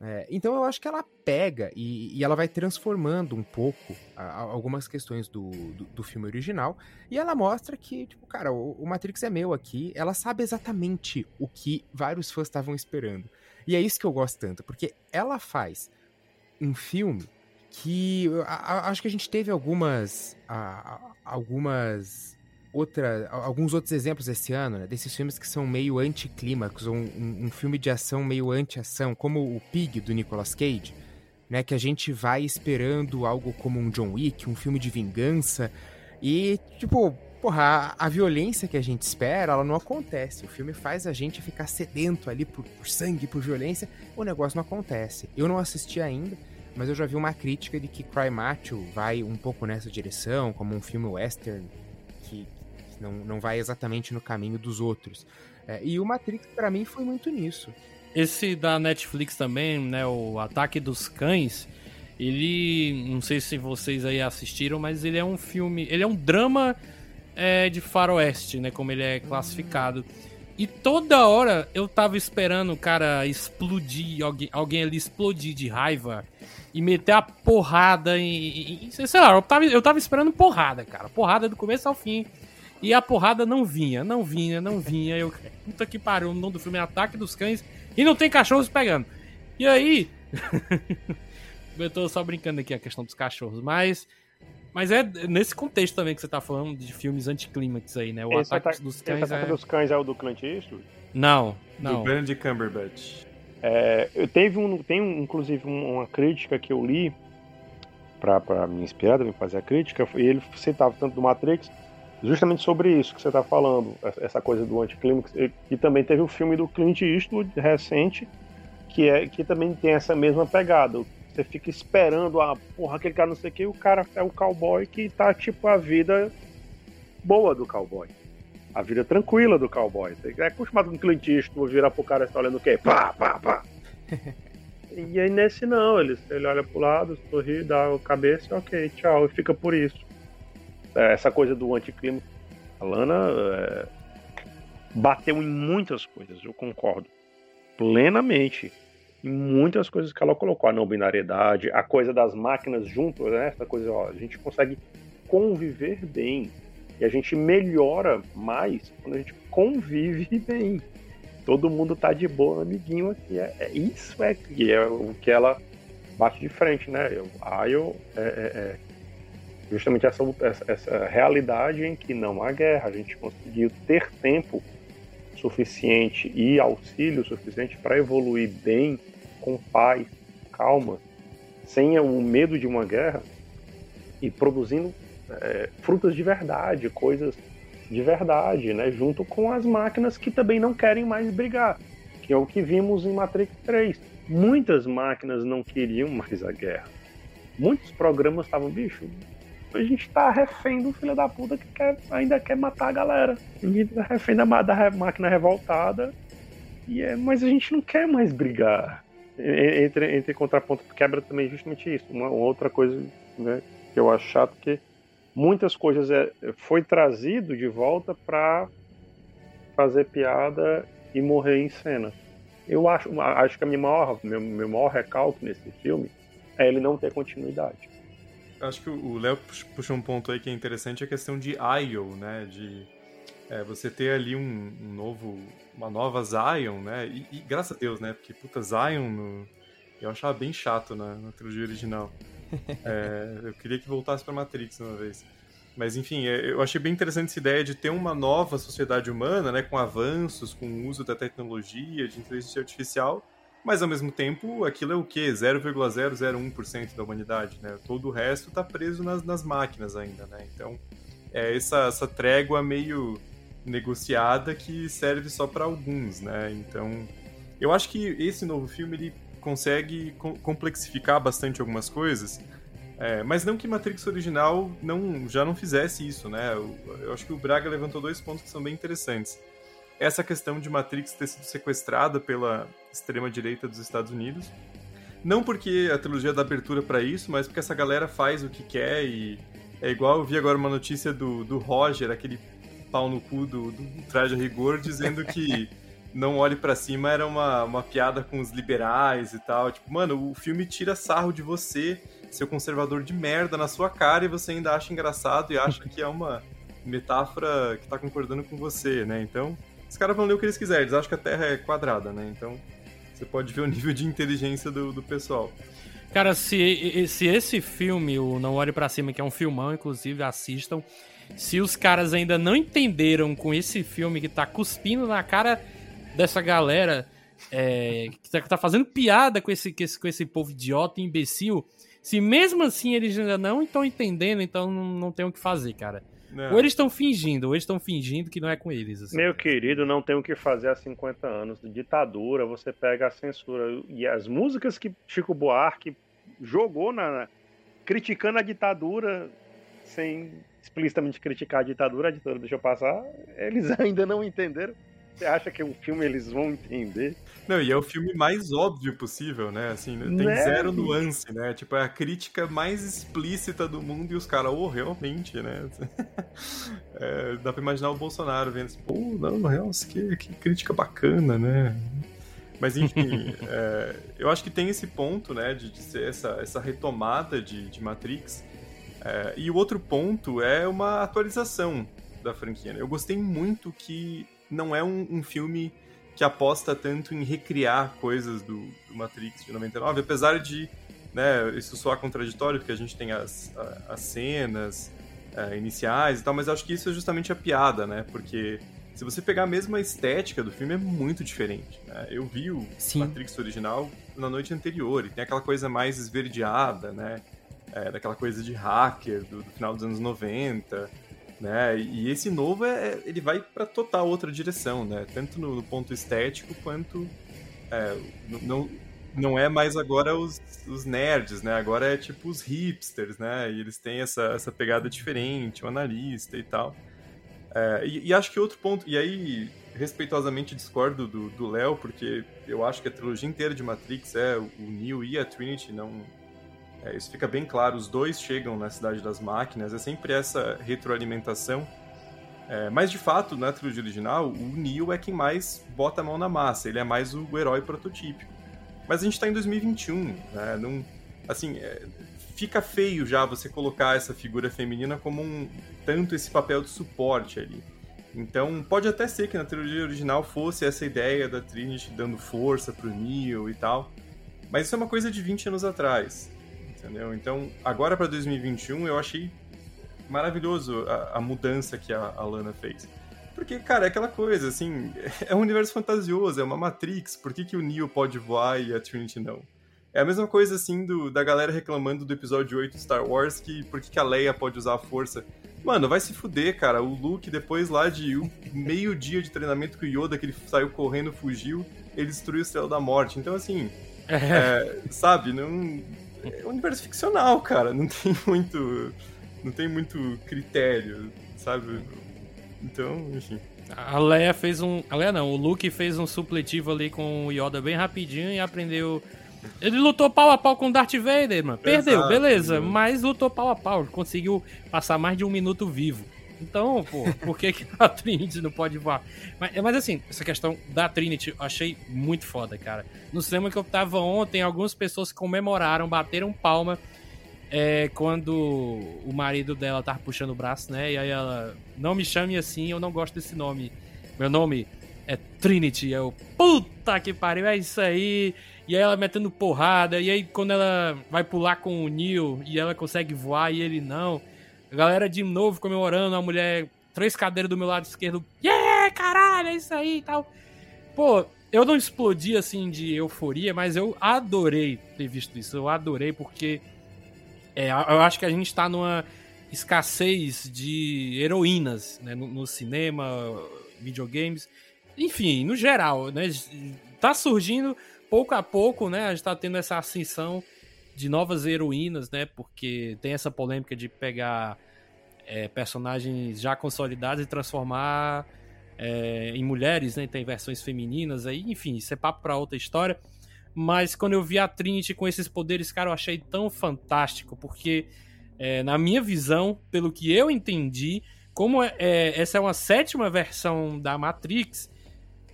É, então eu acho que ela pega e, e ela vai transformando um pouco a, a, algumas questões do, do, do, filme original e ela mostra que, tipo, cara, o, o, Matrix é meu aqui, ela sabe exatamente o que vários fãs estavam esperando. E é isso que eu gosto tanto, porque ela faz um filme que a, acho que a gente teve algumas algumas outra, alguns outros exemplos esse ano, né, desses filmes que são meio anticlímax, ou um, um, filme de ação meio anti-ação, como o Pig, do Nicolas Cage, né, que a gente vai esperando algo como um John Wick, um filme de vingança, e, tipo, porra, a, a violência que a gente espera, ela não acontece. O filme faz a gente ficar sedento ali por, por sangue, por violência, o negócio não acontece. Eu não assisti ainda, mas eu já vi uma crítica de que Cry Macho vai um pouco nessa direção, como um filme western que, não, não vai exatamente no caminho dos outros. É, e o Matrix, para mim, foi muito nisso. Esse da Netflix também, né, o Ataque dos Cães, ele, não sei se vocês aí assistiram, mas ele é um filme, ele é um drama é, de faroeste, né, como ele é classificado. E toda hora eu tava esperando o cara explodir, alguém, alguém ali explodir de raiva e meter a porrada em, em, Sei lá, eu tava, eu tava esperando porrada, cara. Porrada do começo ao fim. E a porrada não vinha, não vinha, não vinha. Eu, puta que pariu, o nome do filme é Ataque dos Cães e não tem cachorros pegando. E aí. eu tô só brincando aqui a questão dos cachorros, mas. Mas é nesse contexto também que você tá falando de filmes anticlímax aí, né? O esse Ataque, dos Cães. Esse Ataque é... dos Cães é o do Clint Eastwood? Não, não. Do Benedict Cumberbatch. É, eu teve um, tem inclusive uma crítica que eu li para me inspirar, para fazer a crítica, e ele citava tanto do Matrix justamente sobre isso que você está falando, essa coisa do anticlímax. E também teve o filme do Clint Eastwood recente, que é que também tem essa mesma pegada. Você fica esperando a porra, aquele cara não sei o que, o cara é o cowboy que tá tipo a vida boa do cowboy. A vida tranquila do cowboy. Você é acostumado com Clint Eastwood virar pro cara e está olhando o quê? Pá, pá, pá. e aí nesse não, ele, ele olha pro lado, sorri, dá a cabeça, ok, tchau, e fica por isso. É, essa coisa do anticlima. A Lana é, bateu em muitas coisas, eu concordo plenamente em muitas coisas que ela colocou. A não binariedade, a coisa das máquinas junto, né? essa coisa, ó, a gente consegue conviver bem. E a gente melhora mais quando a gente convive bem. Todo mundo tá de boa, amiguinho aqui. É, é isso é é o que ela bate de frente, né? A Ayo é, é, é justamente essa, essa, essa realidade em que não há guerra, a gente conseguiu ter tempo suficiente e auxílio suficiente para evoluir bem, com paz, calma, sem o medo de uma guerra e produzindo é, frutas de verdade, coisas de verdade, né? junto com as máquinas que também não querem mais brigar, que é o que vimos em Matrix 3. Muitas máquinas não queriam mais a guerra. Muitos programas estavam, bicho, a gente tá refém do filho da puta que quer, ainda quer matar a galera. A gente tá refém da, da máquina revoltada. E é, mas a gente não quer mais brigar. Entre, entre contraponto quebra também justamente isso. Uma, uma outra coisa né, que eu acho chato que muitas coisas é, foi trazido de volta para fazer piada e morrer em cena. Eu acho, acho que a minha maior, meu, meu maior recalque nesse filme é ele não ter continuidade acho que o Léo puxou um ponto aí que é interessante, a questão de IO, né? De é, você ter ali um, um, novo, uma nova Zion, né? E, e, graças a Deus, né? Porque puta Zion no, eu achava bem chato na, na trilogia original. É, eu queria que voltasse para Matrix uma vez. Mas enfim, é, eu achei bem interessante essa ideia de ter uma nova sociedade humana, né, com avanços, com o uso da tecnologia, de inteligência artificial, mas ao mesmo tempo, aquilo é o quê? 0,001% da humanidade, né? Todo o resto está preso nas, nas, máquinas ainda, né? Então, é essa, essa trégua meio negociada que serve só para alguns, né? Então, eu acho que esse novo filme ele consegue complexificar bastante algumas coisas, é, mas não que Matrix original não, já não fizesse isso, né? Eu, eu acho que o Braga levantou dois pontos que são bem interessantes essa questão de Matrix ter sido sequestrada pela extrema-direita dos Estados Unidos. Não porque a trilogia dá abertura para isso, mas porque essa galera faz o que quer e é igual eu vi agora uma notícia do, do Roger, aquele pau no cu do, do Traje a Rigor, dizendo que não olhe para cima era uma, uma piada com os liberais e tal. Tipo, mano, o filme tira sarro de você, seu conservador de merda, na sua cara e você ainda acha engraçado e acha que é uma metáfora que tá concordando com você, né? Então, os caras vão ler o que eles quiserem, eles acham que a Terra é quadrada, né? Então, você pode ver o nível de inteligência do, do pessoal. Cara, se, se esse filme, o Não Olhe para Cima, que é um filmão, inclusive, assistam. Se os caras ainda não entenderam com esse filme que tá cuspindo na cara dessa galera, é, que, tá, tá fazendo piada com esse, com esse, com esse povo idiota e imbecil, se mesmo assim eles ainda não estão entendendo, então não, não tem o que fazer, cara. Não. Ou eles estão fingindo, ou eles estão fingindo que não é com eles. Assim. Meu querido, não tem o que fazer há 50 anos. De ditadura, você pega a censura. E as músicas que Chico Buarque jogou na. criticando a ditadura, sem explicitamente criticar a ditadura, a ditadura deixou passar, eles ainda não entenderam. Você acha que o um filme eles vão entender? Não, e é o filme mais óbvio possível, né? Assim, tem né? zero nuance, né? Tipo, é a crítica mais explícita do mundo e os caras, oh, realmente, né? É, dá pra imaginar o Bolsonaro vendo assim, pô, não, realmente, que, que crítica bacana, né? Mas enfim, é, eu acho que tem esse ponto, né, de, de ser essa, essa retomada de, de Matrix. É, e o outro ponto é uma atualização da franquia. Né? Eu gostei muito que não é um, um, filme que aposta tanto em recriar coisas do, do, Matrix de 99, apesar de né, isso soar contraditório, porque a gente tem as, as cenas é, iniciais e tal, mas acho que isso é justamente a piada, né? Porque se você pegar a mesma estética do filme, é muito diferente. Né? Eu vi o Sim. Matrix original na noite anterior, e tem aquela coisa mais esverdeada, né? É, daquela coisa de hacker do, do final dos anos 90 né? E esse novo é, ele vai para total outra direção, né? Tanto no, no ponto estético quanto é, não não é mais agora os, os nerds, né? Agora é tipo os hipsters, né? E eles têm essa, essa pegada diferente, o analista e tal. É, e, e, acho que outro ponto, e aí respeitosamente discordo do Léo, porque eu acho que a trilogia inteira de Matrix é o Neo e a Trinity, não, é, isso fica bem claro, os dois chegam na Cidade das Máquinas, é sempre essa retroalimentação. É, mas de fato, na trilogia original, o Neo é quem mais bota a mão na massa, ele é mais o, herói prototípico. Mas a gente está em 2021, né? Não, assim, é, fica feio já você colocar essa figura feminina como um tanto esse papel de suporte ali. Então, pode até ser que na trilogia original fosse essa ideia da Trinity dando força pro Neo e tal. Mas isso é uma coisa de 20 anos atrás entendeu? Então, agora para 2021, eu achei maravilhoso a, a mudança que a, a, Lana fez. Porque, cara, é aquela coisa, assim, é um universo fantasioso, é uma Matrix, por que, que o Neo pode voar e a Trinity não? É a mesma coisa, assim, do, da galera reclamando do episódio 8 de Star Wars, que por que, que a Leia pode usar a força. Mano, vai se fuder, cara. O Luke, depois lá de um meio dia de treinamento com o Yoda, que ele saiu correndo, fugiu, ele destruiu o Céu da Morte. Então, assim, é. É, sabe, não é um universo ficcional, cara. Não tem muito. Não tem muito critério, sabe? Então, enfim. A Leia fez um. A Leia não, o Luke fez um supletivo ali com o Yoda bem rapidinho e aprendeu. Ele lutou pau a pau com o Darth Vader, mano. Perdeu, Exato, beleza. Mas lutou pau a pau. Conseguiu passar mais de um minuto vivo. Então, pô, por que, que a Trinity não pode voar? Mas, mas, assim, essa questão da Trinity eu achei muito foda, cara. No cinema que eu tava ontem, algumas pessoas comemoraram, bateram palma é, quando o marido dela tava puxando o braço, né? E aí ela, não me chame assim, eu não gosto desse nome. Meu nome é Trinity. Eu, puta que pariu, é isso aí. E aí ela metendo porrada. E aí quando ela vai pular com o Neil e ela consegue voar e ele não. A galera de novo comemorando, a mulher, três cadeiras do meu lado esquerdo. Yeah, caralho, é isso aí e tal. Pô, eu não explodi assim de euforia, mas eu adorei ter visto isso. Eu adorei porque é, eu acho que a gente tá numa escassez de heroínas né, no, no, cinema, videogames, enfim, no geral, né? Tá surgindo pouco a pouco, né? A gente tá tendo essa ascensão de novas heroínas, né? Porque tem essa polêmica de pegar é, personagens já consolidados e transformar é, em mulheres, né? Tem versões femininas aí, enfim, isso é papo para outra história. mas quando eu vi a Trinity com esses poderes, cara, eu achei tão fantástico, porque é, na minha visão, pelo que eu entendi, como é, é, essa é uma sétima versão da Matrix,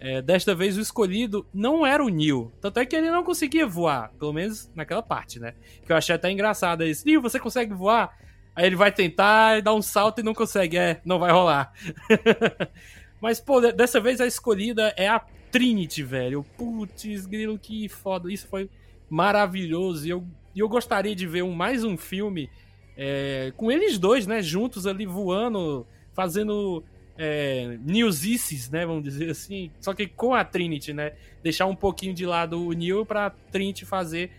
é, desta vez o escolhido não era o Neo. Tanto é que ele não conseguia voar, pelo menos naquela parte, né? Que eu achei até engraçado isso. Neo, você consegue voar? Aí ele vai tentar, dar um salto e não consegue. É, não vai rolar. Mas, pô, dessa vez a escolhida é a Trinity, velho. Putz, grilo, que foda. Isso foi maravilhoso. E eu, eu gostaria de ver um, mais um filme é, com eles dois, né? Juntos ali voando, fazendo é, newsices, né? Vamos dizer assim. Só que com a Trinity, né? Deixar um pouquinho de lado o Neo pra Trinity fazer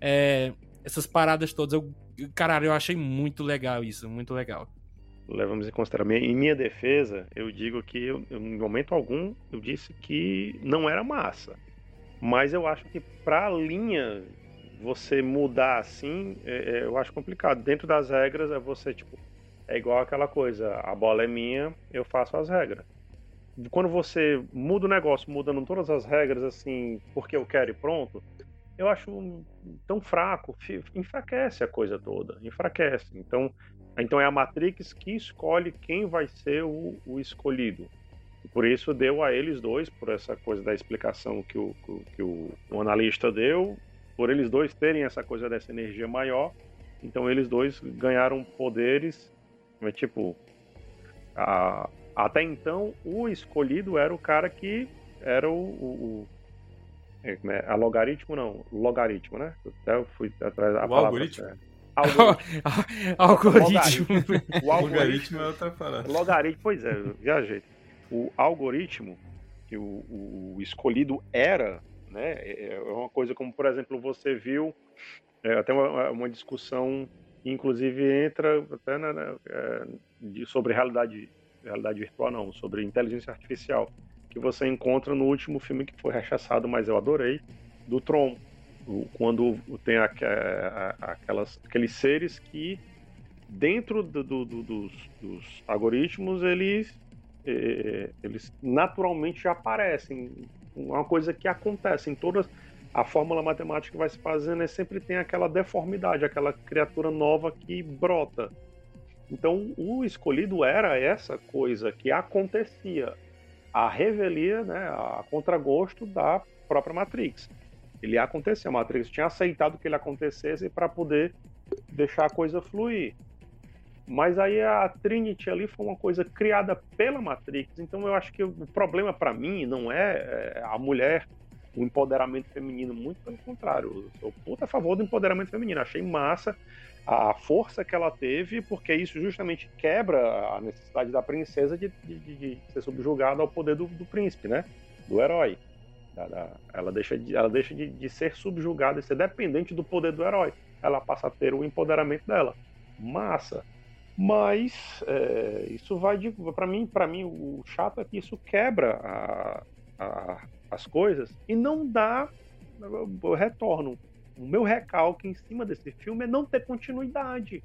é, essas paradas todas. Eu, caralho, eu achei muito legal isso, muito legal levamos em consideração. Em minha defesa, eu digo que eu, em momento algum eu disse que não era massa. Mas eu acho que para a linha você mudar assim, é, é, eu acho complicado. Dentro das regras é você tipo é igual aquela coisa, a bola é minha, eu faço as regras. Quando você muda o negócio, mudando todas as regras assim, porque eu quero e pronto, eu acho tão fraco, enfraquece a coisa toda, enfraquece. Então, então é a Matrix que escolhe quem vai ser o, o escolhido. Por isso deu a eles dois, por essa coisa da explicação que o, que o, o analista deu, por eles dois terem essa coisa dessa energia maior, então eles dois ganharam poderes, é tipo, a, até então o escolhido era o cara que era o, o é, é, a logaritmo não, logaritmo, né? Até eu fui atrás da o palavra algoritmo. Certa. algoritmo. O algoritmo é outra parada. Logaritmo, pois é, viajei. O algoritmo que o, o, escolhido era, né? É, é uma coisa como, por exemplo, você viu é, até uma, uma discussão, inclusive entra até na, na, é, sobre realidade, realidade virtual, não, sobre inteligência artificial, que você encontra no último filme que foi rechaçado, mas eu adorei, do Tron quando tem aquelas, aqueles seres que dentro do, do, dos, dos, algoritmos eles, é, eles naturalmente já aparecem. Uma coisa que acontece em todas a fórmula matemática que vai se fazendo é sempre tem aquela deformidade, aquela criatura nova que brota. Então o escolhido era essa coisa que acontecia, a revelia, né, a contragosto da própria Matrix. Ele ia acontecer, a Matrix tinha aceitado que ele acontecesse para poder deixar a coisa fluir. Mas aí a Trinity ali foi uma coisa criada pela Matrix, então eu acho que o problema para mim não é, é a mulher, o empoderamento feminino, muito pelo contrário. Eu sou puta a favor do empoderamento feminino, achei massa a força que ela teve, porque isso justamente quebra a necessidade da princesa de, de, de ser subjugada ao poder do, do príncipe, né? Do herói. Ela deixa, de, ela deixa de, de ser subjugada e ser dependente do poder do herói. Ela passa a ter o empoderamento dela. Massa. Mas é, isso vai de. para mim, para mim, o chato é que isso quebra a, a, as coisas e não dá retorno. O meu recalque em cima desse filme é não ter continuidade.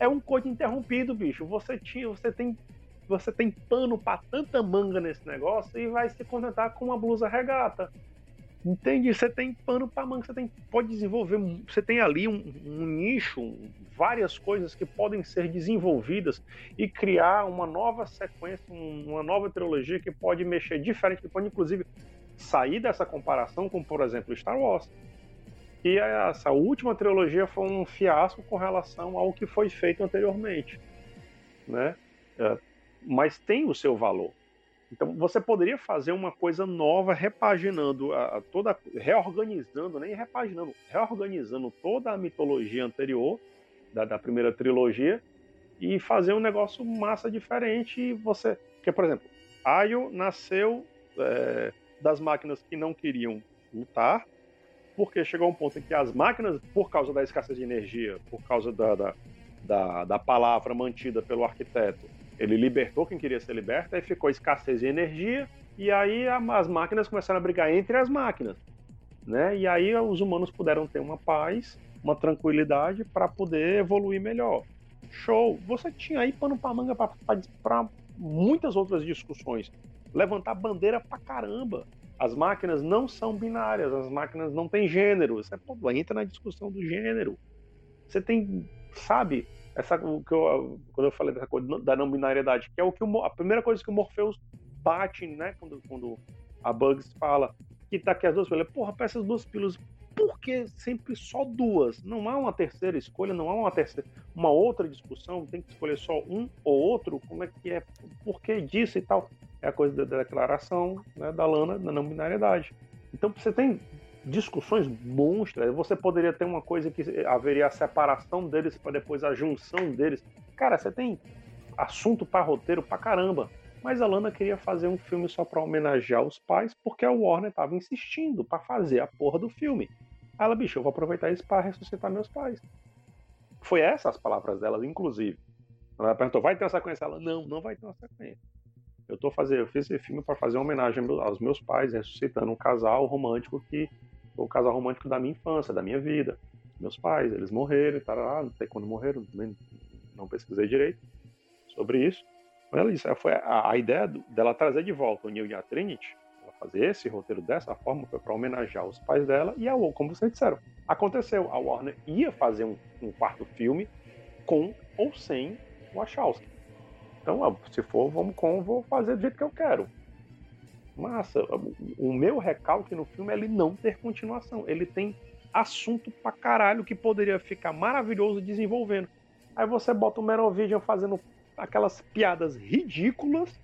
É um coito interrompido, bicho. Você tinha, você tem você tem pano para tanta manga nesse negócio e vai se contentar com uma blusa regata. Entende? Você tem pano para manga, você tem, pode desenvolver, você tem ali um, um nicho, várias coisas que podem ser desenvolvidas e criar uma nova sequência, uma nova trilogia que pode mexer diferente, que pode inclusive sair dessa comparação com, por exemplo, Star Wars. E essa última trilogia foi um fiasco com relação ao que foi feito anteriormente, né? É, mas tem o seu valor. Então você poderia fazer uma coisa nova, repaginando a toda, reorganizando, nem repaginando, reorganizando toda a mitologia anterior da, da primeira trilogia e fazer um negócio massa diferente. E você, que por exemplo, Ayo nasceu é, das máquinas que não queriam lutar, porque chegou um ponto em que as máquinas, por causa da escassez de energia, por causa da, da, da, da palavra mantida pelo arquiteto, ele libertou quem queria ser liberto, aí ficou escassez de energia, e aí as máquinas começaram a brigar entre as máquinas. Né? E aí os humanos puderam ter uma paz, uma tranquilidade para poder evoluir melhor. Show! Você tinha aí pano para manga para muitas outras discussões. Levantar bandeira pra caramba. As máquinas não são binárias, as máquinas não têm gênero. Você pô, entra na discussão do gênero. Você tem, sabe, essa que eu, quando eu falei dessa coisa da não binariedade, que é o que o, a primeira coisa que o Morpheus bate, né, quando, quando a Bugs fala que tá aqui as duas pílulas. Porra, para essas duas pílulas, por que sempre só duas? Não há uma terceira escolha, não há uma terceira, uma outra discussão, tem que escolher só um ou outro? Como é que é? Por que disso e tal? É a coisa da declaração né, da Lana da não binariedade. Então você tem discussões monstras. Você poderia ter uma coisa que haveria a separação deles para depois a junção deles. Cara, você tem assunto para roteiro pra caramba. Mas a Lana queria fazer um filme só para homenagear os pais, porque a Warner tava insistindo para fazer a porra do filme. Ela, bicho, eu vou aproveitar isso para ressuscitar meus pais. Foi essas as palavras dela, inclusive. Ela perguntou, vai ter uma sequência? Ela, não, não vai ter uma sequência. Eu tô fazendo, eu fiz esse filme para fazer uma homenagem aos meus pais, ressuscitando um casal romântico que o casal romântico da minha infância, da minha vida. Meus pais, eles morreram, tarará, não sei quando morreram, não pesquisei direito sobre isso. Mas ela disse, foi a, a ideia dela trazer de volta o Neil e a Trinity, ela fazer esse roteiro dessa forma, foi para homenagear os pais dela e a como vocês disseram, aconteceu. A Warner ia fazer um, um quarto filme com ou sem o Wachowski. Então, se for, vamos com, vou fazer do jeito que eu quero. Massa. O meu recalque no filme é ele não ter continuação. Ele tem assunto pra caralho que poderia ficar maravilhoso desenvolvendo. Aí você bota o Merovingian fazendo aquelas piadas ridículas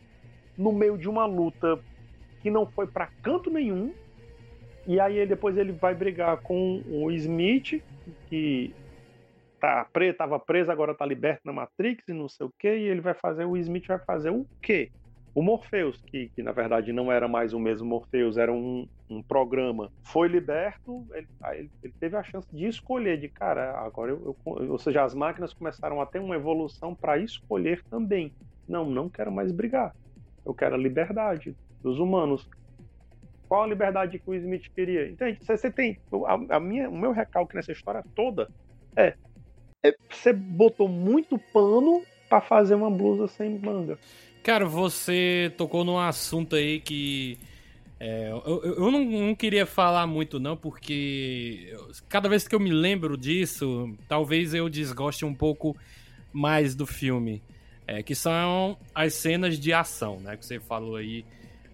no meio de uma luta que não foi para canto nenhum. E aí depois ele vai brigar com o Smith, que tá pre, tava preso, agora tá liberto na Matrix e não sei o que, e ele vai fazer, o Smith vai fazer o quê? O Morpheus, que, que na verdade não era mais o mesmo Morpheus, era um, um programa, foi liberto, ele, ele, ele, teve a chance de escolher, de cara, agora eu, eu ou seja, as máquinas começaram a ter uma evolução para escolher também. Não, não quero mais brigar. Eu quero a liberdade dos humanos. Qual a liberdade que o Smith queria? Entende? Você, você tem. A, a, minha, o meu recalque nessa história toda é você botou muito pano para fazer uma blusa sem manga. Cara, você tocou num assunto aí que. É, eu, eu não, não, queria falar muito, não, porque cada vez que eu me lembro disso, talvez eu desgoste um pouco mais do filme. É, que são as cenas de ação, né? Que você falou aí.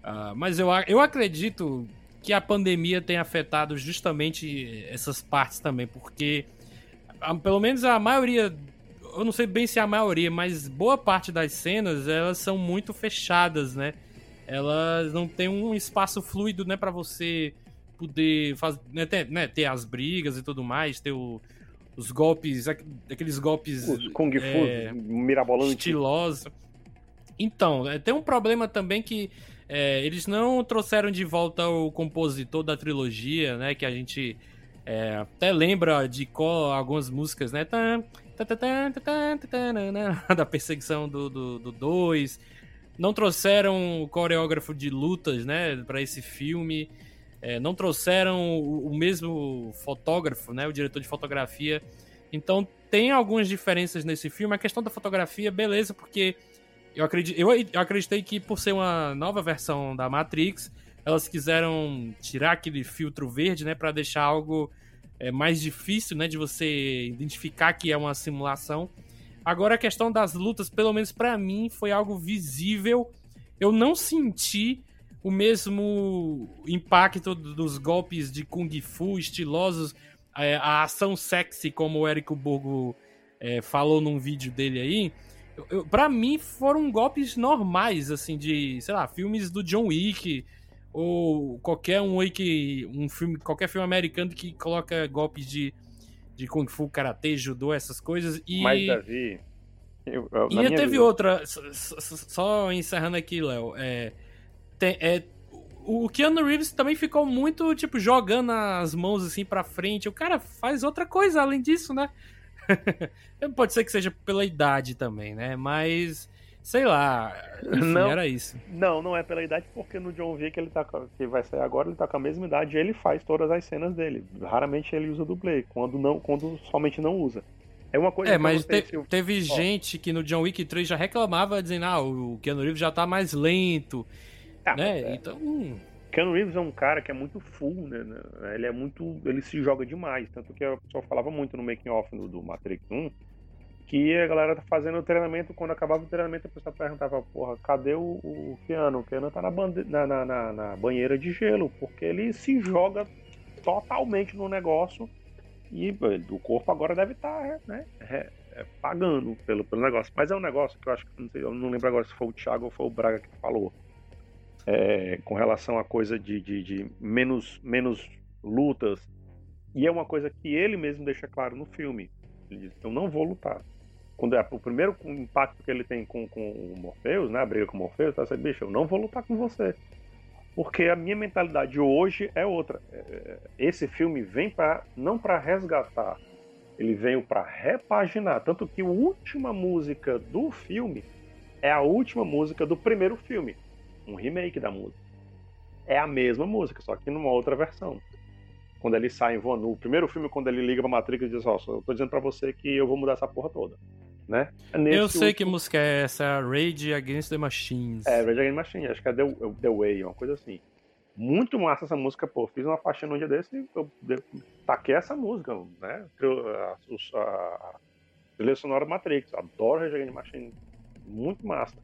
Uh, mas eu, eu acredito que a pandemia tem afetado justamente essas partes também, porque pelo menos a maioria eu não sei bem se é a maioria, mas boa parte das cenas, elas são muito fechadas, né? Elas não tem um espaço fluido, né, para você poder fazer, né, ter, né, ter, as brigas e tudo mais, ter o, os golpes, aqueles golpes os kung fu é, mirabolantes, estilosos. Então, é, tem um problema também que é, eles não trouxeram de volta o compositor da trilogia, né, que a gente é, até lembra de qual algumas músicas, né? da perseguição do 2. Do, do não trouxeram o coreógrafo de lutas, né, para esse filme. É, não trouxeram o, o, mesmo fotógrafo, né, o diretor de fotografia. Então tem algumas diferenças nesse filme. A questão da fotografia, beleza, porque eu, acredito, eu, eu acreditei que por ser uma nova versão da Matrix, elas quiseram tirar aquele filtro verde, né, para deixar algo é mais difícil, né, de você identificar que é uma simulação. Agora a questão das lutas, pelo menos para mim, foi algo visível. Eu não senti o mesmo impacto dos golpes de kung fu estilosos, é, a ação sexy, como o Érico Borgo é, falou num vídeo dele aí. para mim foram golpes normais, assim, de, sei lá, filmes do John Wick, ou qualquer um aí que um filme, qualquer filme americano que coloca golpes de de kung fu, karatê, judô, essas coisas e Mas Davi, eu, eu, e teve vida... outra, só, só, encerrando aqui, Léo, é, tem, é o Keanu Reeves também ficou muito, tipo, jogando as mãos assim pra frente. O cara faz outra coisa além disso, né? Pode ser que seja pela idade também, né? Mas Sei lá. Enfim, não, era isso. Não, não é pela idade, porque no John Wick ele tá, que vai sair agora, ele tá com a mesma idade e ele faz todas as cenas dele. Raramente ele usa dublê, quando não, quando somente não usa. É uma coisa É, mas te, teve oh. gente que no John Wick 3 já reclamava dizendo: "Ah, o Keanu Reeves já tá mais lento". Ah, né? É. Então, hum, Keanu Reeves é um cara que é muito full, né? né? Ele é muito. Ele se joga demais. Tanto que a pessoa falava muito no making off do, do Matrix 1 que a galera tá fazendo o treinamento, quando acabava o treinamento, a pessoa perguntava, porra, cadê o, o Keanu? O Keanu tá na, bande... na, na, na, na banheira de gelo, porque ele se joga totalmente no negócio e o corpo agora deve estar tá, né, é, é, pagando pelo, pelo negócio. Mas é um negócio que eu acho que, não sei, eu não lembro agora se foi o Thiago ou foi o Braga que falou, é, com relação à coisa de, de, de menos, menos lutas, e é uma coisa que ele mesmo deixa claro no filme. Ele diz, eu não vou lutar quando é o primeiro impacto que ele tem com, com o Morpheus, né, a briga com o Morpheus, tá assim, bicho, eu não vou lutar com você. Porque a minha mentalidade hoje é outra. É, é, esse filme vem para não para resgatar, ele veio para repaginar, tanto que a última música do filme é a última música do primeiro filme, um remake da música. É a mesma música, só que numa outra versão quando ele sai voando. No primeiro filme, quando ele liga pra Matrix e diz, ó, oh, eu tô dizendo pra você que eu vou mudar essa porra toda né? Nesse eu sei último... que música é essa, Rage Against the Machines. É, Rage Against the Machines, acho que é The, the Way, uma coisa assim. Muito massa essa música, pô. Fiz uma faixinha no dia desse e eu, eu taquei essa música, né? A, a, a trilha sonora Matrix. Adoro Rage Against the Machines. Muito massa.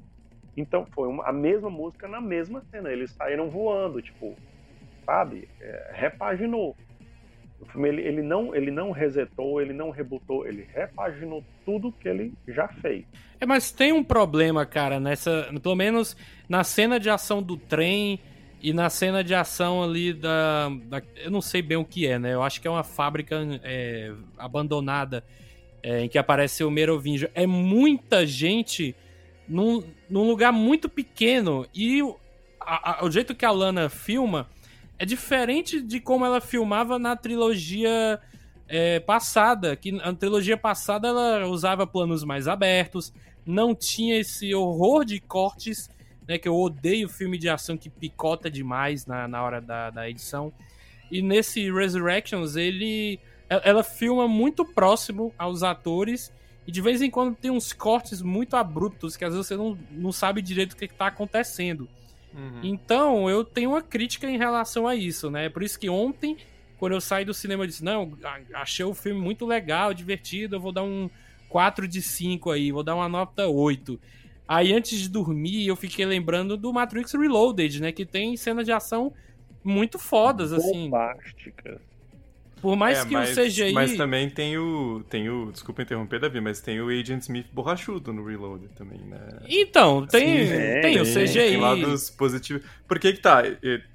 Então foi uma, a mesma música na mesma cena. Eles saíram voando, tipo, sabe? É, repaginou. O filme ele, ele, não, ele não resetou, ele não rebutou, ele repaginou tudo que ele já fez. É, mas tem um problema, cara, nessa. Pelo menos na cena de ação do trem e na cena de ação ali da. da eu não sei bem o que é, né? Eu acho que é uma fábrica é, abandonada é, em que aparece o Merovingio. É muita gente num, num lugar muito pequeno e a, a, o jeito que a Lana filma é diferente de como ela filmava na trilogia é, passada, que na trilogia passada ela usava planos mais abertos, não tinha esse horror de cortes, né, que eu odeio filme de ação que picota demais na, na hora da, da edição. E nesse Resurrections, ele ela filma muito próximo aos atores e de vez em quando tem uns cortes muito abruptos que às vezes você não, não sabe direito o que está acontecendo. Uhum. Então, eu tenho uma crítica em relação a isso, né? Por isso que ontem, quando eu saí do cinema, eu disse: Não, achei o filme muito legal, divertido, eu vou dar um 4 de 5 aí, vou dar uma nota 8. Aí, antes de dormir, eu fiquei lembrando do Matrix Reloaded, né? Que tem cenas de ação muito fodas, assim. Bombásticas. Por mais é, que mas, o CGI. Mas também tem o. Tem o. Desculpa interromper, Davi, mas tem o Agent Smith borrachudo no Reload também, né? Então, tem, Sim, é, tem, tem, o CGI. Tem lados positivos. Por que que tá?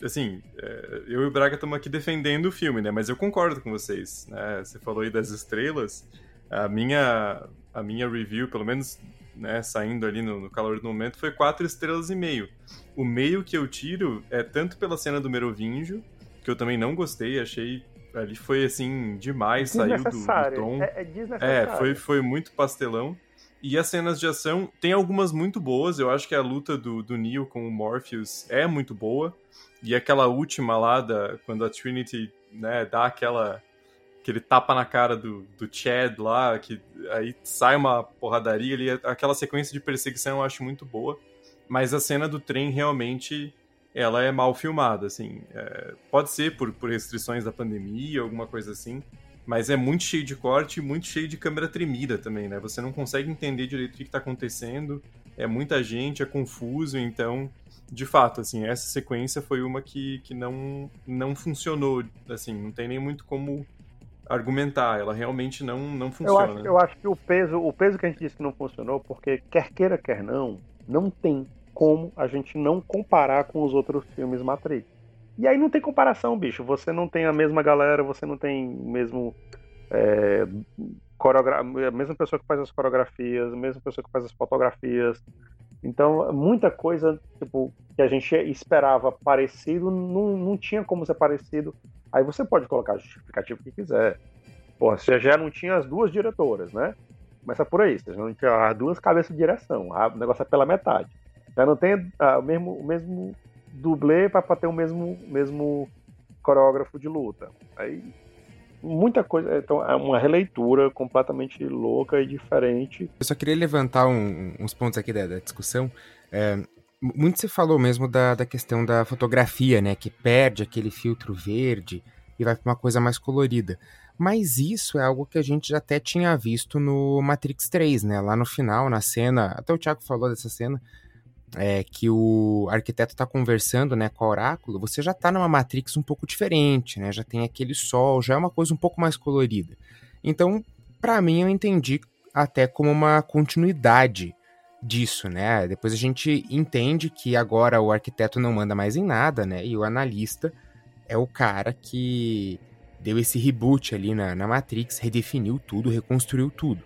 Assim, é, eu e o Braga estamos aqui defendendo o filme, né? Mas eu concordo com vocês. Né? Você falou aí das estrelas. A minha, a minha review, pelo menos né, saindo ali no, no calor do momento, foi quatro estrelas e meio. O meio que eu tiro é tanto pela cena do Merovingio, que eu também não gostei, achei ali foi assim demais, saiu do, do tom. É, é, é, foi, foi muito pastelão. E as cenas de ação, tem algumas muito boas. Eu acho que a luta do, do Neo com o Morpheus é muito boa. E aquela última lá, da, quando a Trinity né, dá aquela aquele tapa na cara do, do Chad lá, que aí sai uma porradaria ali. Aquela sequência de perseguição eu acho muito boa. Mas a cena do trem realmente ela é mal filmada, assim. É, pode ser por, por restrições da pandemia, alguma coisa assim, mas é muito cheio de corte e muito cheio de câmera tremida também, né? Você não consegue entender direito o que está acontecendo, é muita gente, é confuso, então, de fato, assim, essa sequência foi uma que, que não, não funcionou, assim, não tem nem muito como argumentar, ela realmente não, não funciona. Eu acho, eu acho que o peso, o peso que a gente disse que não funcionou, porque quer queira, quer não, não tem como a gente não comparar com os outros filmes Matrix. E aí não tem comparação, bicho. Você não tem a mesma galera, você não tem o mesmo. É, coreogra... A mesma pessoa que faz as coreografias, a mesma pessoa que faz as fotografias. Então, muita coisa tipo, que a gente esperava parecido não, não tinha como ser parecido. Aí você pode colocar justificativo que quiser. Pô, você já não tinha as duas diretoras, né? Começa por aí, você já não tinha as duas cabeças de direção. O negócio é pela metade. Já não tem ah, o, mesmo, o mesmo dublê para ter o mesmo, mesmo coreógrafo de luta. Aí muita coisa, então é uma releitura completamente louca e diferente. Eu só queria levantar um, uns pontos aqui da, da discussão. É, muito se falou mesmo da, da questão da fotografia, né? Que perde aquele filtro verde e vai para uma coisa mais colorida. Mas isso é algo que a gente já até tinha visto no Matrix 3, né? Lá no final, na cena, até o Thiago falou dessa cena, é, que o arquiteto está conversando né, com o oráculo, você já está numa Matrix um pouco diferente, né? Já tem aquele sol, já é uma coisa um pouco mais colorida. Então, para mim, eu entendi até como uma continuidade disso, né? Depois a gente entende que agora o arquiteto não manda mais em nada, né? E o analista é o cara que deu esse reboot ali na, na Matrix, redefiniu tudo, reconstruiu tudo.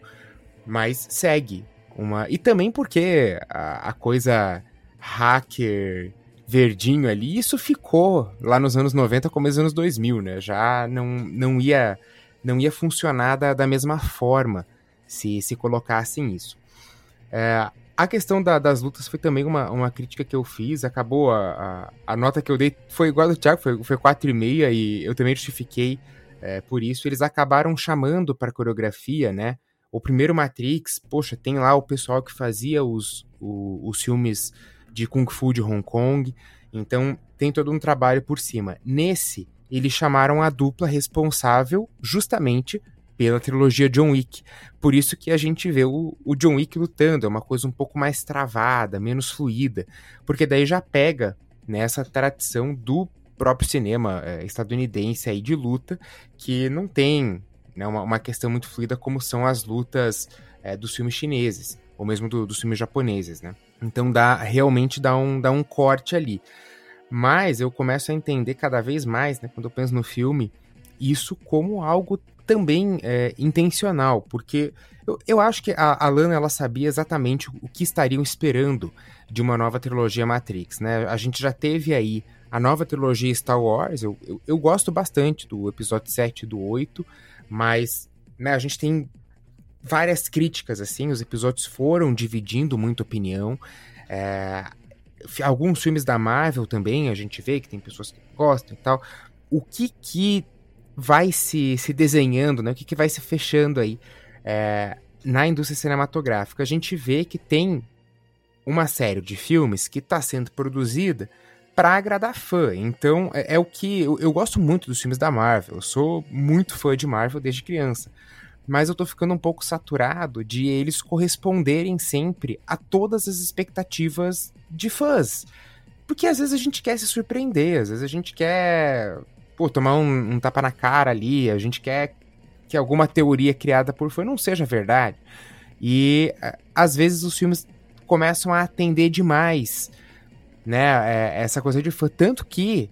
Mas segue uma. E também porque a, a coisa hacker verdinho ali, isso ficou lá nos anos 90, como nos anos 2000, né? Já não, não ia não ia funcionar da, da mesma forma se se colocassem isso. É, a questão da, das lutas foi também uma, uma crítica que eu fiz. Acabou a, a, a nota que eu dei foi igual a do Thiago, foi, foi 4,5 e eu também justifiquei é, por isso. Eles acabaram chamando para coreografia, né? O primeiro Matrix, poxa, tem lá o pessoal que fazia os, o, os filmes de Kung Fu de Hong Kong. Então tem todo um trabalho por cima. Nesse, eles chamaram a dupla responsável justamente pela trilogia John Wick. Por isso que a gente vê o, o, John Wick lutando, é uma coisa um pouco mais travada, menos fluida, porque daí já pega nessa tradição do próprio cinema é, estadunidense aí de luta, que não tem né, uma, uma, questão muito fluida como são as lutas é, dos filmes chineses, ou mesmo do, dos filmes japoneses, né? Então dá realmente dá um, dá um corte ali. Mas eu começo a entender cada vez mais, né, quando eu penso no filme, isso como algo também é, intencional, porque eu, eu acho que a, a Lana ela sabia exatamente o que estariam esperando de uma nova trilogia Matrix, né? A gente já teve aí a nova trilogia Star Wars, eu, eu, eu gosto bastante do episódio 7 e do 8, mas né, a gente tem várias críticas, assim, os episódios foram dividindo muita opinião. É, alguns filmes da Marvel também, a gente vê que tem pessoas que gostam e tal. O que que vai se, se desenhando, né? O que, que vai se fechando aí é, na indústria cinematográfica. A gente vê que tem uma série de filmes que está sendo produzida para agradar fã. Então, é, é o que. Eu, eu, gosto muito dos filmes da Marvel. Eu sou muito fã de Marvel desde criança. Mas eu tô ficando um pouco saturado de eles corresponderem sempre a todas as expectativas de fãs. Porque às vezes a gente quer se surpreender, às vezes a gente quer pô, tomar um, um, tapa na cara ali, a gente quer que alguma teoria criada por fã não seja verdade. E às vezes os filmes começam a atender demais, né, é, essa coisa de fã, tanto que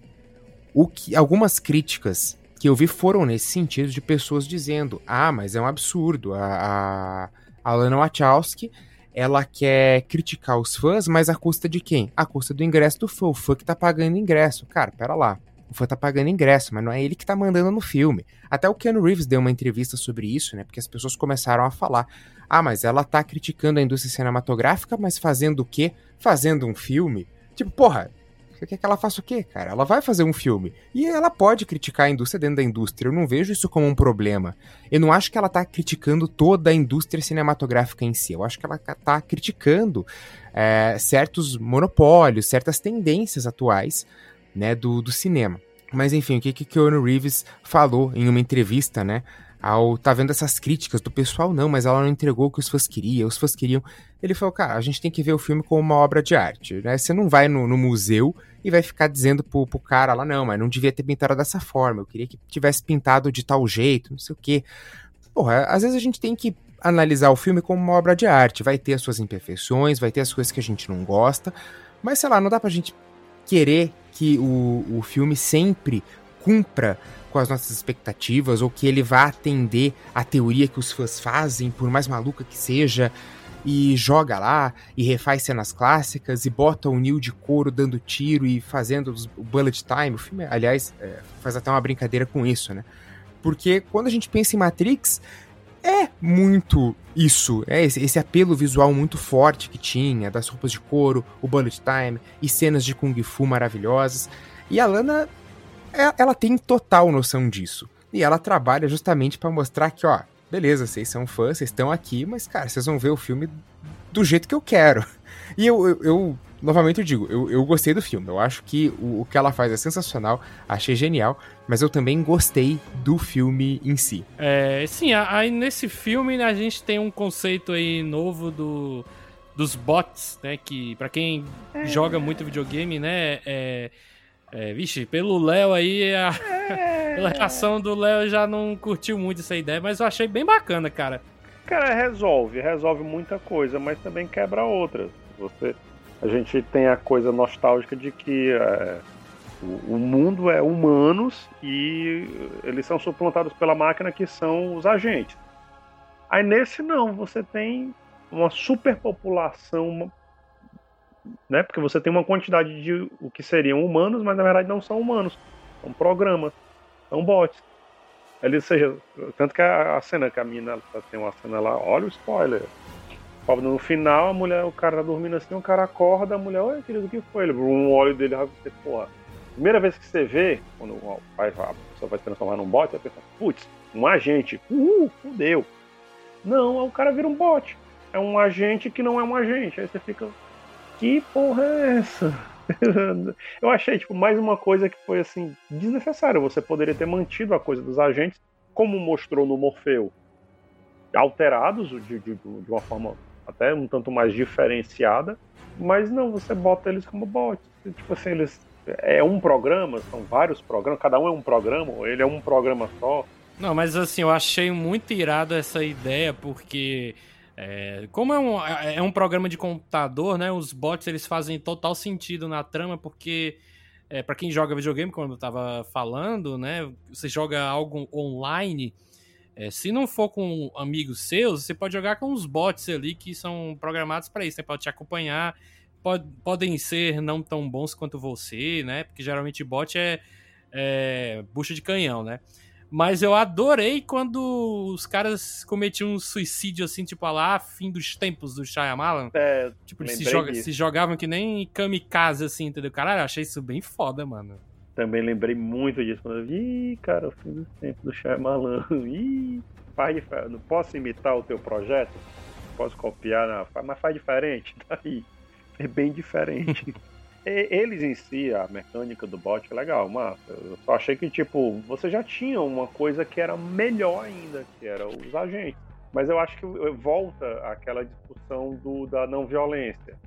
o que algumas críticas que eu vi foram nesse sentido de pessoas dizendo: "Ah, mas é um absurdo, a, a, a Lana Wachowski ela quer criticar os fãs, mas a custa de quem? A custa do ingresso do fã, o fã que tá pagando ingresso. Cara, pera lá o fã tá pagando ingresso, mas não é ele que tá mandando no filme. Até o Keanu Reeves deu uma entrevista sobre isso, né? Porque as pessoas começaram a falar: ah, mas ela tá criticando a indústria cinematográfica, mas fazendo o quê? Fazendo um filme? Tipo, porra, você quer que ela faça o quê, cara? Ela vai fazer um filme. E ela pode criticar a indústria dentro da indústria. Eu não vejo isso como um problema. Eu não acho que ela tá criticando toda a indústria cinematográfica em si. Eu acho que ela tá criticando é, certos monopólios, certas tendências atuais né, do, do cinema. Mas enfim, o que que Keanu Reeves falou em uma entrevista, né? Ao tá vendo essas críticas do pessoal, não, mas ela não entregou o que os fãs queriam, os fãs queriam. Ele falou, cara, a gente tem que ver o filme como uma obra de arte, né? Você não vai no, no museu e vai ficar dizendo pro, pro cara lá, não, mas não devia ter pintado dessa forma, eu queria que tivesse pintado de tal jeito, não sei o quê. Porra, às vezes a gente tem que analisar o filme como uma obra de arte. Vai ter as suas imperfeições, vai ter as coisas que a gente não gosta, mas sei lá, não dá pra gente querer que o, o filme sempre cumpra com as nossas expectativas ou que ele vá atender a teoria que os fãs fazem, por mais maluca que seja, e joga lá e refaz cenas clássicas e bota o Neil de couro dando tiro e fazendo o bullet time. O filme, aliás, é, faz até uma brincadeira com isso, né? Porque quando a gente pensa em Matrix, é muito isso, é esse, esse, apelo visual muito forte que tinha, das roupas de couro, o bullet time e cenas de kung fu maravilhosas. E a Lana, ela tem total noção disso. E ela trabalha justamente para mostrar que, ó, beleza, vocês são fãs, vocês estão aqui, mas, cara, vocês vão ver o filme do jeito que eu quero. E eu, eu, eu novamente eu digo, eu, eu gostei do filme. Eu acho que o, o que ela faz é sensacional, achei genial, mas eu também gostei do filme em si. É, sim, aí nesse filme a gente tem um conceito aí novo do, dos bots, né? Que para quem é. joga muito videogame, né? É, é, vixe, pelo Léo aí, a, é. pela reação do Léo já não curtiu muito essa ideia, mas eu achei bem bacana, cara. Cara, resolve, resolve muita coisa, mas também quebra outras. Você, a gente tem a coisa nostálgica de que é, o, o, mundo é humanos e eles são suplantados pela máquina que são os agentes. Aí nesse não, você tem uma superpopulação, né? Porque você tem uma quantidade de o que seriam humanos, mas na verdade não são humanos, são programas, são bots. Ele seja, tanto que a, cena que a mina tem uma cena lá, olha o spoiler. No final, a mulher, o cara tá dormindo assim, o cara acorda, a mulher, oi querido, o que foi? Ele, um olho dele, você, porra. Primeira vez que você vê, quando a pessoa vai se transformar num bot, você pensa, putz, um agente, uh, fudeu. Não, o cara vira um bot. É um agente que não é um agente. Aí você fica, que porra é essa? eu achei, tipo, mais uma coisa que foi, assim, desnecessária. Você poderia ter mantido a coisa dos agentes, como mostrou no Morfeu, alterados de, de, de uma forma até um tanto mais diferenciada, mas não, você bota eles como bots. Tipo assim, eles. É um programa, são vários programas, cada um é um programa, ou ele é um programa só. Não, mas assim, eu achei muito irado essa ideia, porque é, como é um, é, é um programa de computador, né? Os bots eles fazem total sentido na trama, porque é, para quem joga videogame, como eu tava falando, né? Você joga algo online. É, se não for com amigos seus, você pode jogar com os bots ali que são programados para isso, né? Pode te acompanhar, pode, podem ser não tão bons quanto você, né? Porque geralmente bot é, é bucha de canhão, né? Mas eu adorei quando os caras cometiam um suicídio, assim, tipo, lá, fim dos tempos do Shyamalan. É, tipo, se, joga, se, jogavam que nem kamikaze, assim, entendeu? Caralho, eu achei isso bem foda, mano. Também lembrei muito disso quando eu vi, Ih, cara, o fim dos tempos do Shyamalan. Ih, faz diferente. Não posso imitar o teu projeto? Posso copiar, não. mas faz diferente. Daí. É bem diferente. eles em si, a mecânica do bot é legal, massa. Eu só achei que, tipo, você já tinha uma coisa que era melhor ainda, que era os agentes. Mas eu acho que volta àquela discussão do, da não violência,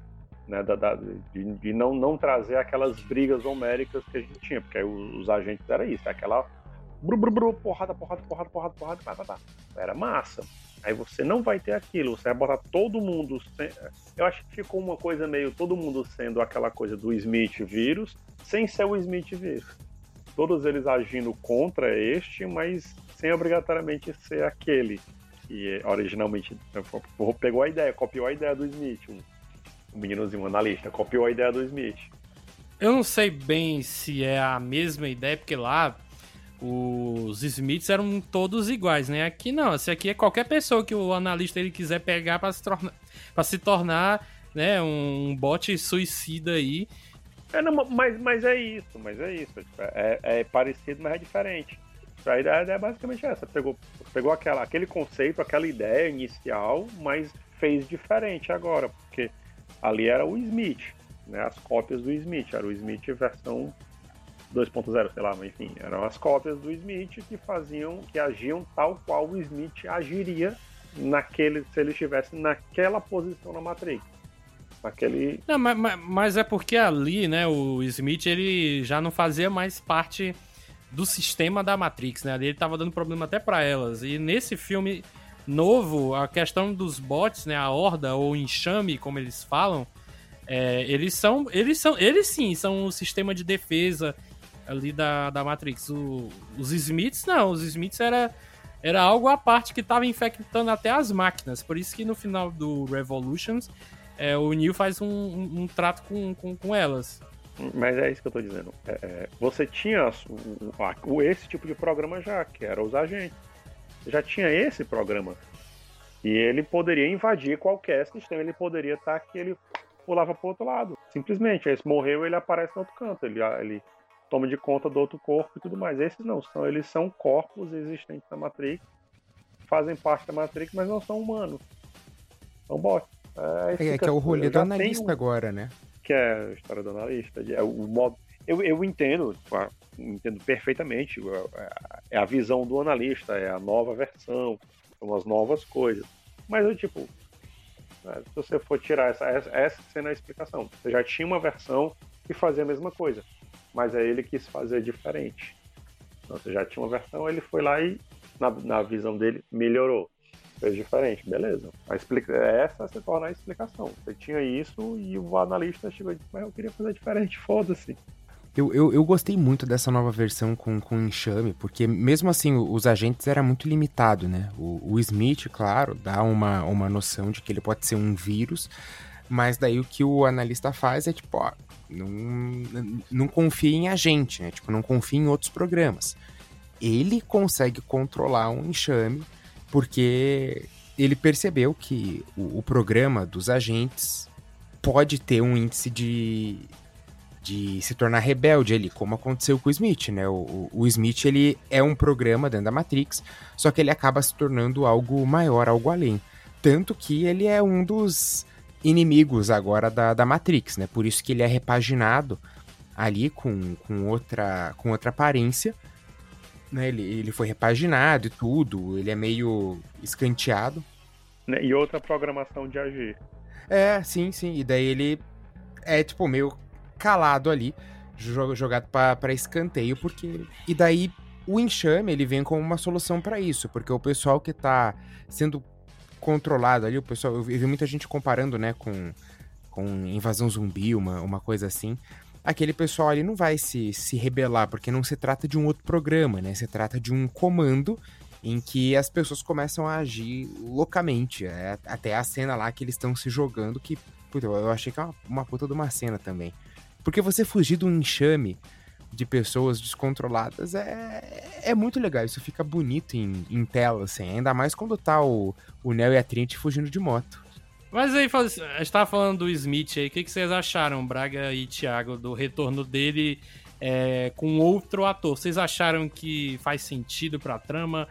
né? Da, da de, de, não, não trazer aquelas brigas homéricas que a gente tinha, porque os, agentes era isso, aquela bru, bru, bru, porrada, porrada, porrada, porrada, porrada, porrada, porrada. Era massa. Aí você não vai ter aquilo, você vai botar todo mundo. Sem... Eu acho que ficou uma coisa meio todo mundo sendo aquela coisa do Smith vírus, sem ser o Smith vírus. Todos eles agindo contra este, mas sem obrigatoriamente ser aquele que originalmente pegou a ideia, copiou a ideia do Smith, um meninozinho analista, copiou a ideia do Smith. Eu não sei bem se é a mesma ideia, porque lá os Smiths eram todos iguais, né? Aqui não, esse aqui é qualquer pessoa que o analista ele quiser pegar para se tornar, para se tornar, né, um bot suicida aí. É, não, mas, mas é isso, mas é isso. É, é parecido, mas é diferente. A ideia é basicamente essa. Pegou, pegou aquela, aquele conceito, aquela ideia inicial, mas fez diferente agora, porque ali era o Smith, né? As cópias do Smith, era o Smith versão 2.0, sei lá, mas enfim, eram as cópias do Smith que faziam, que agiam tal qual o Smith agiria naquele, se ele estivesse naquela posição na Matrix. Naquele... Não, mas, mas é porque ali, né, o Smith ele já não fazia mais parte do sistema da Matrix, né? Ali ele tava dando problema até para elas. E nesse filme novo, a questão dos bots, né, a horda ou enxame, como eles falam, é, eles são, eles são, eles sim são o sistema de defesa ali da, da Matrix. O, os Smiths, não, os Smiths era, era algo à parte que estava infectando até as máquinas. Por isso que no final do Revolutions, é, o Neo faz um, um, um trato com, com, com, elas. Mas é isso que eu tô dizendo. É, é você tinha esse tipo de programa já, que era os agentes. Já tinha esse programa. E ele poderia invadir qualquer sistema, ele poderia estar que ele pulava pro outro lado. Simplesmente. Aí se morreu, ele aparece no outro canto. Ele, ele toma de conta do outro corpo e tudo mais. Esses não, são, eles são corpos existentes na Matrix, fazem parte da Matrix, mas não são humanos. São bots. É, é que é o rolê do analista um, agora, né? que é a história do analista? É o modo. Eu, eu entendo, entendo perfeitamente. É a visão do analista, é a nova versão, são as novas coisas. Mas eu, tipo, se você for tirar essa, essa sendo a explicação, você já tinha uma versão que fazia a mesma coisa, mas aí ele quis fazer diferente. Então, você já tinha uma versão, ele foi lá e, na, na visão dele, melhorou fez diferente, beleza. A explica... Essa se torna a explicação. Você tinha isso e o analista chegou e disse, mas eu queria fazer diferente, foda-se. Eu, eu, eu, gostei muito dessa nova versão com, com enxame, porque mesmo assim os agentes era muito limitado, né? O, o Smith, claro, dá uma, uma noção de que ele pode ser um vírus, mas daí o que o analista faz é tipo, ó, não, não confia em agente, né? Tipo, não confia em outros programas. Ele consegue controlar um enxame porque ele percebeu que o, o programa dos agentes pode ter um índice de, de se tornar rebelde ali, como aconteceu com o Smith, né? O, o, Smith, ele é um programa dentro da Matrix, só que ele acaba se tornando algo maior, algo além. Tanto que ele é um dos inimigos agora da, da Matrix, né? Por isso que ele é repaginado ali com, com, outra, com outra aparência, né? Ele, ele foi repaginado e tudo, ele é meio escanteado. Né, e outra programação de agir. É, sim, sim. E daí ele é, tipo, meio calado ali, jogado para escanteio, porque. E daí o enxame ele vem como uma solução para isso, porque o pessoal que tá sendo controlado ali, o pessoal. Eu vi muita gente comparando, né, com, com invasão zumbi, uma, uma coisa assim aquele pessoal ali não vai se, se rebelar, porque não se trata de um outro programa, né? Se trata de um comando em que as pessoas começam a agir loucamente. É, até a cena lá que eles estão se jogando, que puta, eu achei que é uma, uma puta de uma cena também. Porque você fugir de um enxame de pessoas descontroladas é, é muito legal. Isso fica bonito em, em tela, assim. Ainda mais quando tá o, o Neo e a Trinity fugindo de moto. Mas aí, a gente tava falando do Smith aí, o que, que vocês acharam, Braga e Thiago, do retorno dele é, com outro ator? Vocês acharam que faz sentido pra trama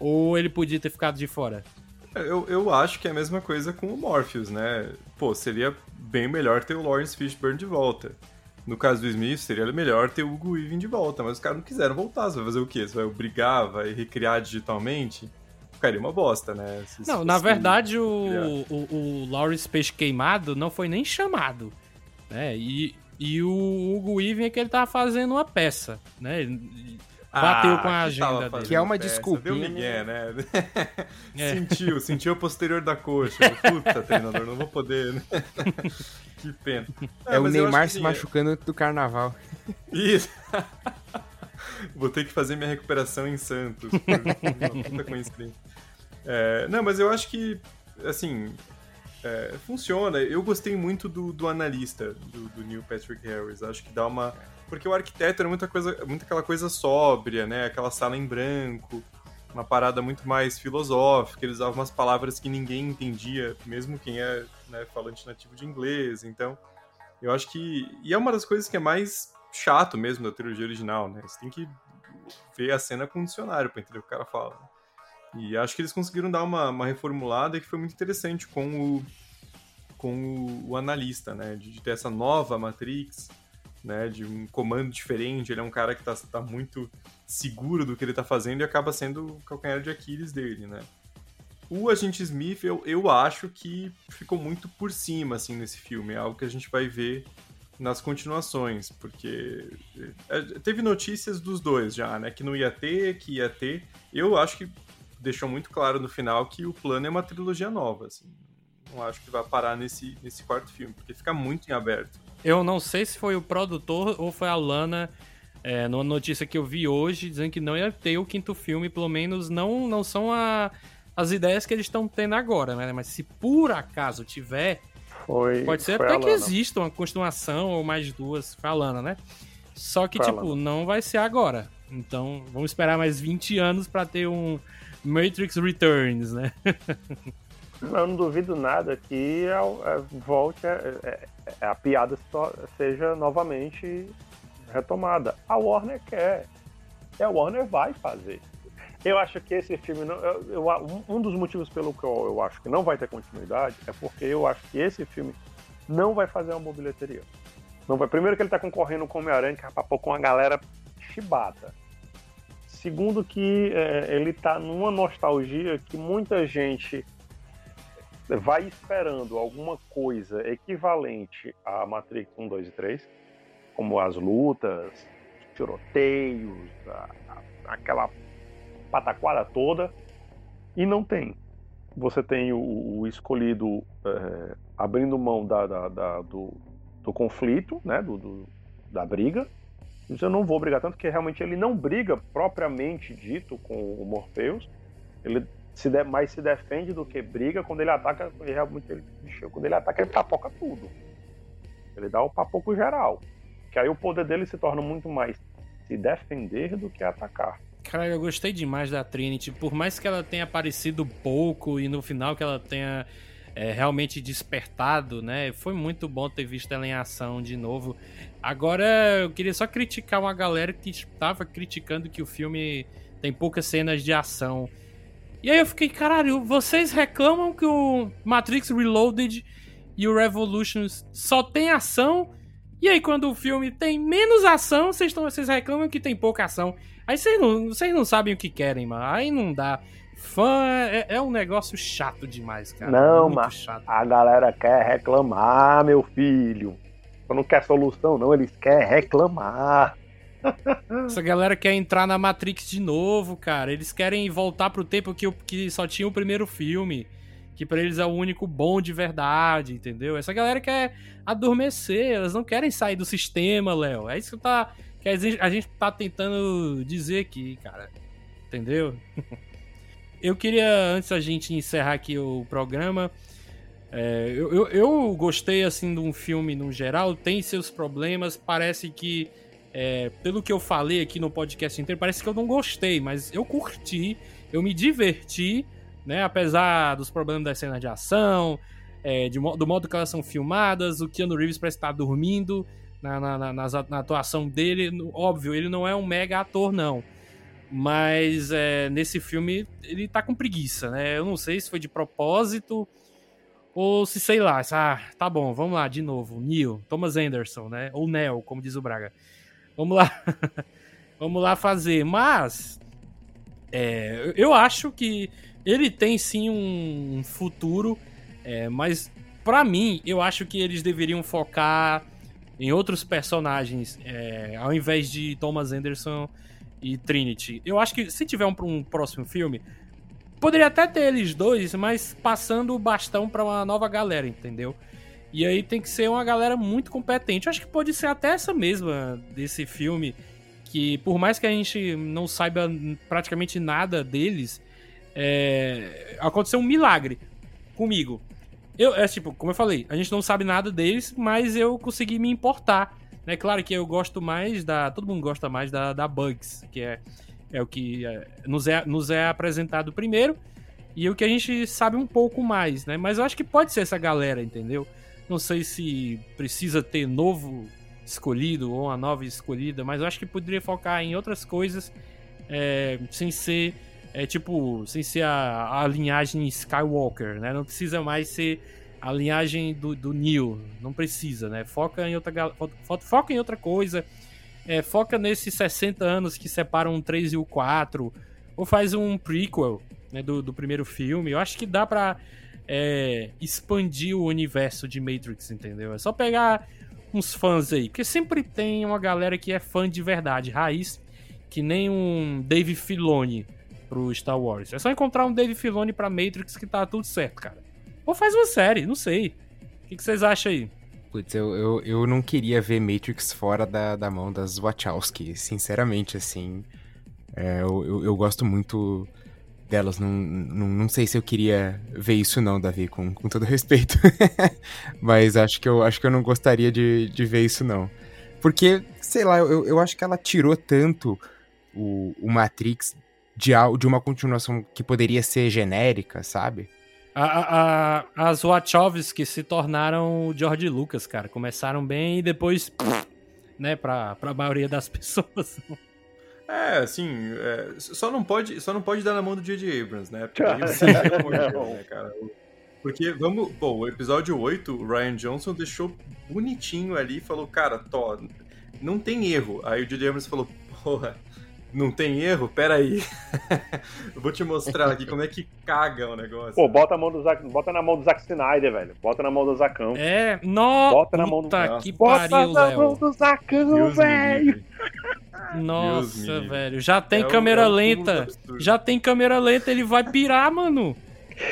ou ele podia ter ficado de fora? Eu, eu acho que é a mesma coisa com o Morpheus, né? Pô, seria bem melhor ter o Lawrence Fishburne de volta. No caso do Smith, seria melhor ter o Hugo Weaving de volta, mas os caras não quiseram voltar. Você vai fazer o quê? Você vai obrigar, vai recriar digitalmente? ficaria uma bosta, né? Se, não, se na verdade o, o, o Lawrence Peixe Queimado não foi nem chamado, né? E, e o Hugo Weaving é que ele tava fazendo uma peça, né? Bateu ah, com a agenda dele. Que é uma desculpa. Deu migué, né? É. Sentiu, sentiu o posterior da coxa. Puta, treinador, não vou poder, né? que pena. É, é o Neymar se machucando do carnaval. Isso. Vou ter que fazer minha recuperação em Santos. Uma puta coincidência. É, não, mas eu acho que, assim, é, funciona. Eu gostei muito do, do analista, do, do, Neil Patrick Harris. Acho que dá uma. Porque o arquiteto era muita coisa, muito aquela coisa sóbria, né? Aquela sala em branco, uma parada muito mais filosófica. Ele usava umas palavras que ninguém entendia, mesmo quem é né, falante nativo de inglês. Então, eu acho que. E é uma das coisas que é mais chato mesmo da trilogia original, né? Você tem que ver a cena com o dicionário pra entender o que o cara fala. E acho que eles conseguiram dar uma, uma reformulada que foi muito interessante com o, com o, o analista, né? De, de, ter essa nova Matrix, né? De um comando diferente. Ele é um cara que tá, tá muito seguro do que ele tá fazendo e acaba sendo o calcanhar de Aquiles dele, né? O Agente Smith, eu, eu acho que ficou muito por cima, assim, nesse filme. É algo que a gente vai ver nas continuações, porque é, teve notícias dos dois já, né? Que não ia ter, que ia ter. Eu acho que deixou muito claro no final que o plano é uma trilogia nova, assim. Não acho que vai parar nesse, nesse quarto filme, porque fica muito em aberto. Eu não sei se foi o produtor ou foi a Lana, é, numa notícia que eu vi hoje, dizendo que não ia ter o quinto filme, pelo menos não, não são a, as ideias que eles estão tendo agora, né? Mas se por acaso tiver, foi, Pode ser foi até que exista uma continuação ou mais duas falando, né? Só que, foi tipo, não vai ser agora. Então, vamos esperar mais 20 anos para ter um Matrix Returns, né? Eu não duvido nada que a, a volte a, a, a piada seja novamente retomada. A Warner quer. E a Warner vai fazer. Eu acho que esse filme. Não, eu, eu, um dos motivos pelo qual eu acho que não vai ter continuidade é porque eu acho que esse filme não vai fazer uma boa bilheteria. Não vai. Primeiro que ele tá concorrendo com o Homem-Aranha, que rapapou com a galera chibata. Segundo que é, ele tá numa nostalgia que muita gente vai esperando alguma coisa equivalente a Matrix 1, 2 e 3, como as lutas, tiroteios, a, a, aquela pataquada toda, e não tem. Você tem o, o escolhido é, abrindo mão da, da, da, do, do conflito, né, do, do, da briga. Eu não vou brigar tanto, porque realmente ele não briga propriamente dito com o Morpheus. Ele se de, mais se defende do que briga. Quando ele ataca, ele realmente ele, quando ele ataca, ele papoca tudo. Ele dá o papoco geral. Que aí o poder dele se torna muito mais se defender do que atacar. Cara, eu gostei demais da Trinity. Por mais que ela tenha aparecido pouco e no final que ela tenha é, realmente despertado, né? Foi muito bom ter visto ela em ação de novo. Agora, eu queria só criticar uma galera que estava criticando que o filme tem poucas cenas de ação. E aí eu fiquei, caralho, vocês reclamam que o Matrix Reloaded e o Revolutions só tem ação? E aí quando o filme tem menos ação, vocês, tão, vocês reclamam que tem pouca ação. Aí vocês não, vocês não sabem o que querem, mano. Aí não dá. Fã é, é um negócio chato demais, cara. Não, mas a galera quer reclamar, meu filho. Não quer solução, não. Eles querem reclamar. Essa galera quer entrar na Matrix de novo, cara. Eles querem voltar pro tempo que, que só tinha o primeiro filme. Que pra eles é o único bom de verdade, entendeu? Essa galera quer adormecer, elas não querem sair do sistema, Léo. É isso que, tá, que a, gente, a gente tá tentando dizer aqui, cara. Entendeu? Eu queria, antes da gente encerrar aqui o programa, é, eu, eu, eu, gostei assim de um filme no geral, tem seus problemas, parece que, é, pelo que eu falei aqui no podcast inteiro, parece que eu não gostei, mas eu curti, eu me diverti, né? Apesar dos problemas das cenas de ação, é, de, do modo que elas são filmadas, o Keanu Reeves parece estar dormindo na, na, na, na atuação dele. Óbvio, ele não é um mega ator, não. Mas é, nesse filme ele tá com preguiça, né? Eu não sei se foi de propósito ou se sei lá. Ah, tá bom, vamos lá de novo. Neil, Thomas Anderson, né? Ou Neo, como diz o Braga. Vamos lá. vamos lá fazer. Mas é, eu acho que ele tem sim um futuro, é, mas para mim eu acho que eles deveriam focar em outros personagens é, ao invés de Thomas Anderson e Trinity. Eu acho que se tiver um, um próximo filme, poderia até ter eles dois, mas passando o bastão para uma nova galera, entendeu? E aí tem que ser uma galera muito competente. Eu acho que pode ser até essa mesma desse filme, que por mais que a gente não saiba praticamente nada deles, é... aconteceu um milagre comigo. Eu, é tipo, como eu falei, a gente não sabe nada deles, mas eu consegui me importar é claro que eu gosto mais da. Todo mundo gosta mais da, da Bugs, que é, é o que é, nos, é, nos é apresentado primeiro e o que a gente sabe um pouco mais, né? Mas eu acho que pode ser essa galera, entendeu? Não sei se precisa ter novo escolhido ou uma nova escolhida, mas eu acho que poderia focar em outras coisas é, sem ser. É, tipo, sem ser a, a linhagem Skywalker, né? Não precisa mais ser a linhagem do, do Neo. Não precisa, né? Foca em outra, foca em outra coisa. É, foca nesses 60 anos que separam o 3 e o 4. Ou faz um prequel né, do, do primeiro filme. Eu acho que dá pra é, expandir o universo de Matrix, entendeu? É só pegar uns fãs aí. Porque sempre tem uma galera que é fã de verdade, raiz, que nem um Dave Filoni pro Star Wars. É só encontrar um Dave Filoni pra Matrix que tá tudo certo, cara. Ou faz uma série, não sei. O que, vocês acham aí? Putz, eu, eu, eu não queria ver Matrix fora da, da mão das Wachowski, sinceramente, assim. É, eu, eu, eu, gosto muito delas, não, não, não sei se eu queria ver isso não, Davi, com, com todo respeito. Mas acho que, eu, acho que eu não gostaria de, de ver isso não. Porque, sei lá, eu, eu acho que ela tirou tanto o, o Matrix de, de uma continuação que poderia ser genérica, sabe? A, a, as Wachowski se tornaram o George Lucas, cara. Começaram bem e depois, né, pra, pra maioria das pessoas. É, assim, é, só, não pode, só não pode dar na mão do J.J. Abrams, né? Porque ele, né, cara? Porque, vamos. Bom, o episódio 8, o Ryan Johnson deixou bonitinho ali e falou: Cara, Tó, não tem erro. Aí o J.J. Abrams falou: Porra, não tem erro? Pera aí. Eu vou te mostrar aqui como é que caga o negócio. Pô, bota, a mão do Zack, bota na mão do Zack Snyder, velho. Bota na mão do Zacão. É, no... Bota na mão do Puta Nossa. que Bota pariu, na mão do Zacão, velho. Deus Nossa, me velho. Já tem É câmera é o lenta. absurdo. Já tem câmera lenta, ele vai pirar, mano.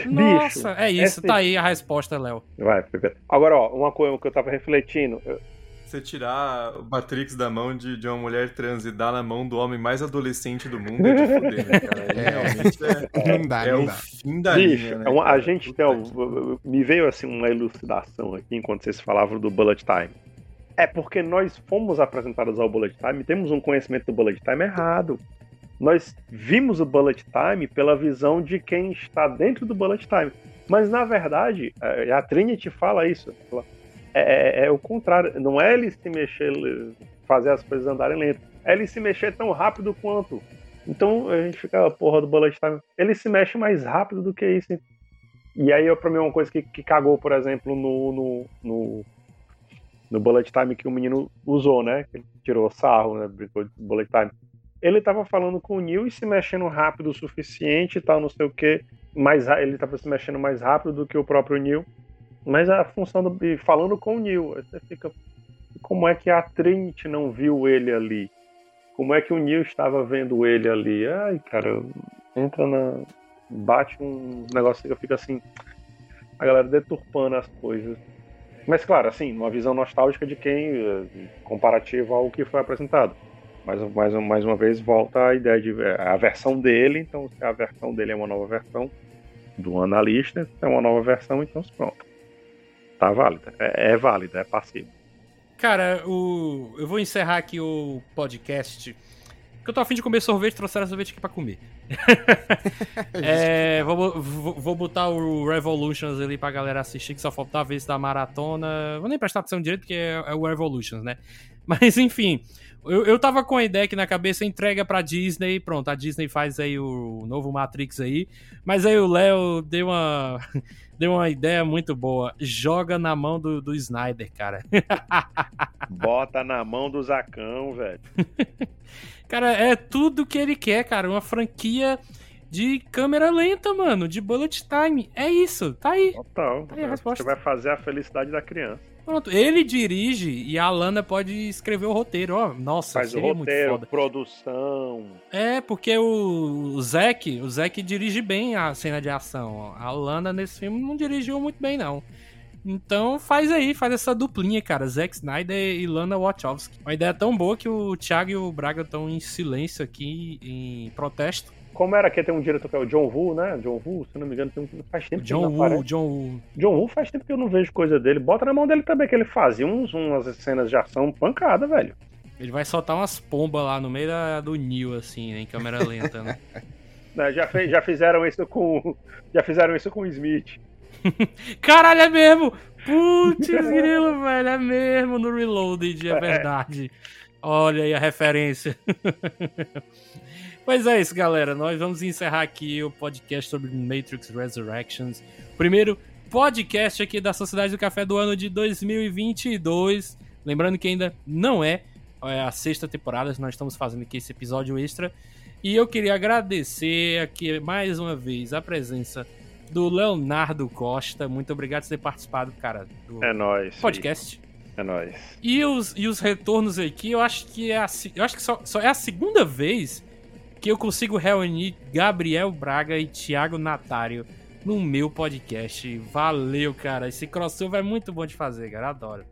Nossa, é isso, essa- tá aí a resposta, Léo. Vai, Pepe. Agora, ó, uma coisa que eu tava refletindo. eu- Você tirar o Matrix da mão de, de uma mulher trans e dar na mão do homem mais adolescente do mundo é de foder, né, cara? Aí É. realmente é, Não dá, é não o dá. fim da Bicho, linha, né? é uma- a gente um- Me veio assim uma elucidação aqui enquanto vocês falavam do Bullet Time. É porque nós fomos apresentados ao Bullet Time, temos um conhecimento do Bullet Time errado. Nós vimos o Bullet Time pela visão de quem está dentro do Bullet Time. Mas na verdade, é, a Trinity fala isso. É, é- é o contrário. Não é ele se mexer, fazer as coisas andarem lento. É ele se mexer tão rápido quanto. Então a gente fica, porra do Bullet Time. Ele se mexe mais rápido do que isso. E aí, pra mim, é uma coisa que, que cagou, por exemplo, no, no, no, no Bullet Time que o menino usou, né? Ele tirou sarro, né? Brincou de Bullet Time. Ele tava falando com o Neil e se mexendo rápido o suficiente e tal, não sei o que. Mais, ra- ele tava se mexendo mais rápido do que o próprio Neil. Mas a função do. falando com o Neil. Você fica. Como é que a Trinity não viu ele ali? Como é que o Neil estava vendo ele ali? Ai, cara, entra na. Bate um negócio que fica assim. A galera deturpando as coisas. Mas, claro, assim, uma visão nostálgica de quem. eh, comparativa ao que foi apresentado. Mas, mais, mais uma vez, volta a ideia de. é a versão dele, então, se a versão dele é uma nova versão do analista, é uma nova versão, então pronto. Tá válida. É, é válida, é passivo. Cara, o... eu vou encerrar aqui o podcast. Porque eu tô afim de comer sorvete, trouxeram sorvete aqui pra comer. é, vou, vou, vou botar o Revolutions ali pra galera assistir, que só faltava ver esse da maratona. Vou nem prestar atenção direito, porque é, é o Revolutions, né? Mas enfim, eu, eu tava com a ideia aqui na cabeça, entrega pra Disney, pronto, a Disney faz aí o novo Matrix aí. Mas aí o Léo deu uma, deu uma ideia muito boa. Joga na mão do, do Snyder, cara. Bota na mão do Zacão, velho. Cara, é tudo que ele quer, cara. Uma franquia de câmera lenta, mano. De bullet time. É isso, tá aí. Total. Aí a resposta. Você vai fazer a felicidade da criança. Pronto. Ele dirige e a Lana pode escrever o roteiro. Ó, nossa, Faz o seria muito roteiro, foda. produção. É, porque o, o Zack, o Zack dirige bem a cena de ação. A Lana nesse filme não dirigiu muito bem, não. Então faz aí, faz essa duplinha, cara. Zack Snyder e Lana Wachowski. Uma ideia tão boa que o Thiago e o Braga estão em silêncio aqui, em protesto. Como era que tem um diretor que é o John Woo, né? John Woo, se não me engano, tem um... faz tempo que John não Woo, aparece. John Woo. John Woo faz tempo que eu não vejo coisa dele. Bota na mão dele também, que ele fazia uns, umas cenas de ação pancada, velho. Ele vai soltar umas pombas lá no meio da, do Nil, assim, né, em câmera lenta, né? Né, Já, fez, já fizeram isso com. Já fizeram isso com o Smith. Caralho, é mesmo! Putz, grilo, velho, é mesmo no Reloaded, é verdade. Olha aí a referência. Pois é isso, galera. Nós vamos encerrar aqui o podcast sobre Matrix Resurrections. Primeiro podcast aqui da Sociedade do Café do ano de 2022. Lembrando que ainda não é, é a sexta temporada, nós estamos fazendo aqui esse episódio extra. E eu queria agradecer aqui mais uma vez a presença do Leonardo Costa. Muito obrigado por ter participado, cara, do É nóis. podcast. É nóis. E os, e os retornos aqui, eu acho que é a, eu acho que só, só é a segunda vez que eu consigo reunir Gabriel Braga e Thiago Natário no meu podcast. Valeu, cara. Esse crossover é muito bom de fazer, cara. Adoro.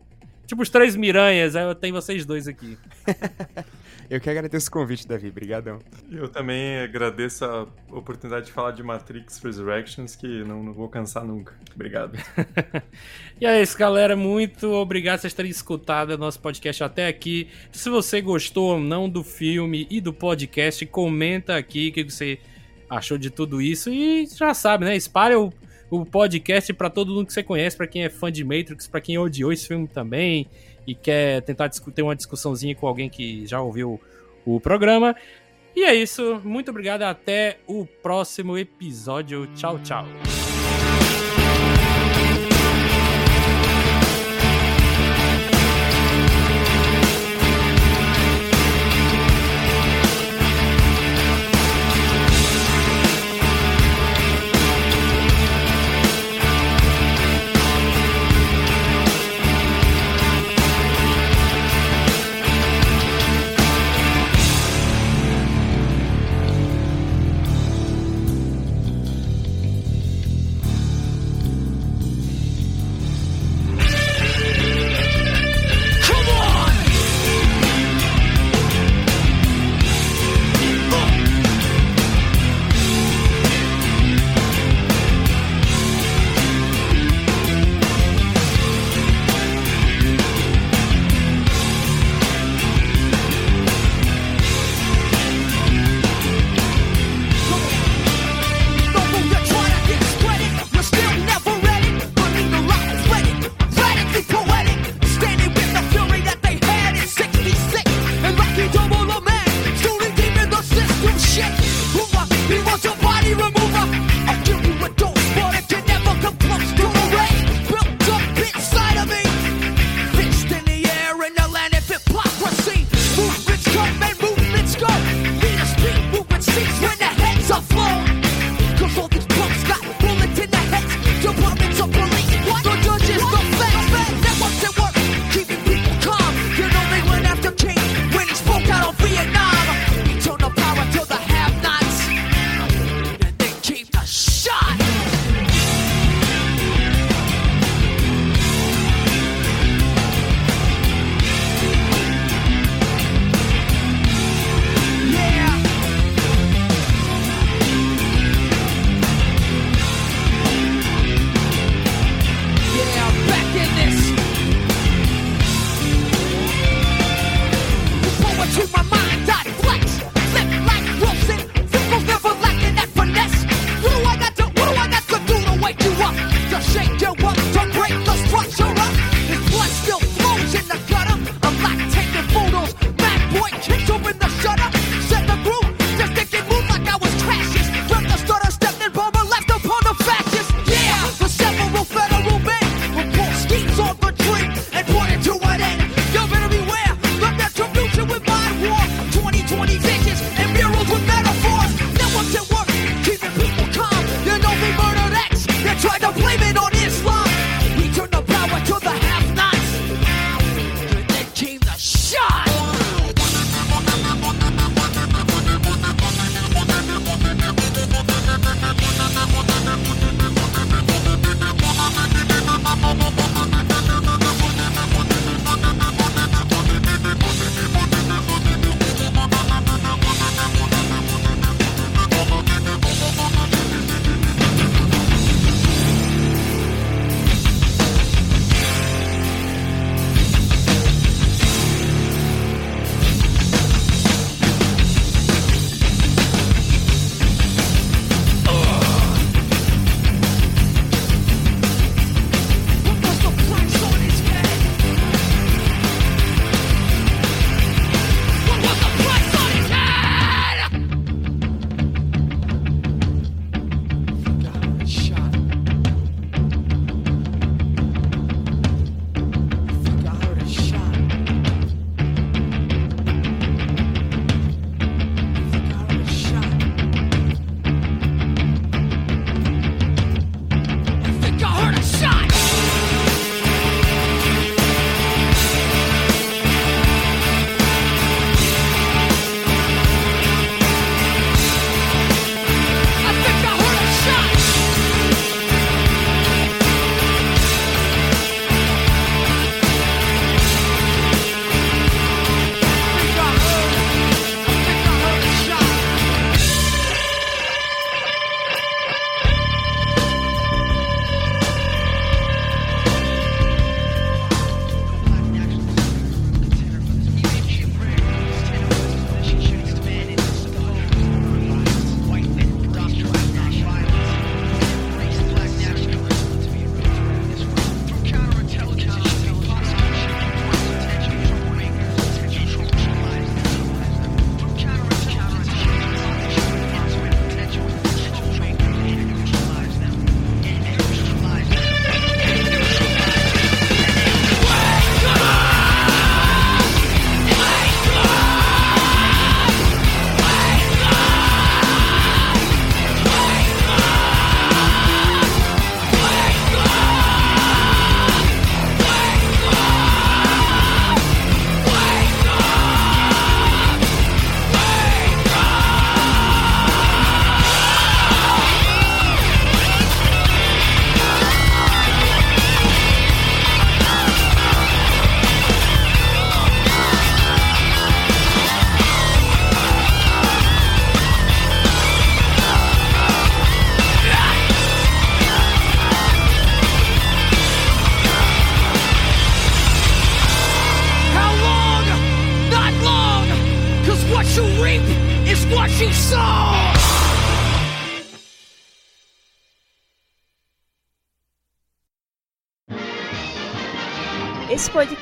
Tipo os três Miranhas, aí eu tenho vocês dois aqui. Eu que agradeço o convite, Davi. Brigadão. Eu também agradeço a oportunidade de falar de Matrix Resurrections, que não, não vou cansar nunca. Obrigado. E é isso, galera. Muito obrigado por vocês terem escutado o nosso podcast até aqui. Se você gostou ou não do filme e do podcast, comenta aqui o que você achou de tudo isso. E já sabe, né? Espalha o, o podcast pra todo mundo que você conhece, pra quem é fã de Matrix, pra quem odiou esse filme também e quer tentar ter uma discussãozinha com alguém que já ouviu o programa. E é isso. Muito obrigado. Até o próximo episódio. Tchau, tchau.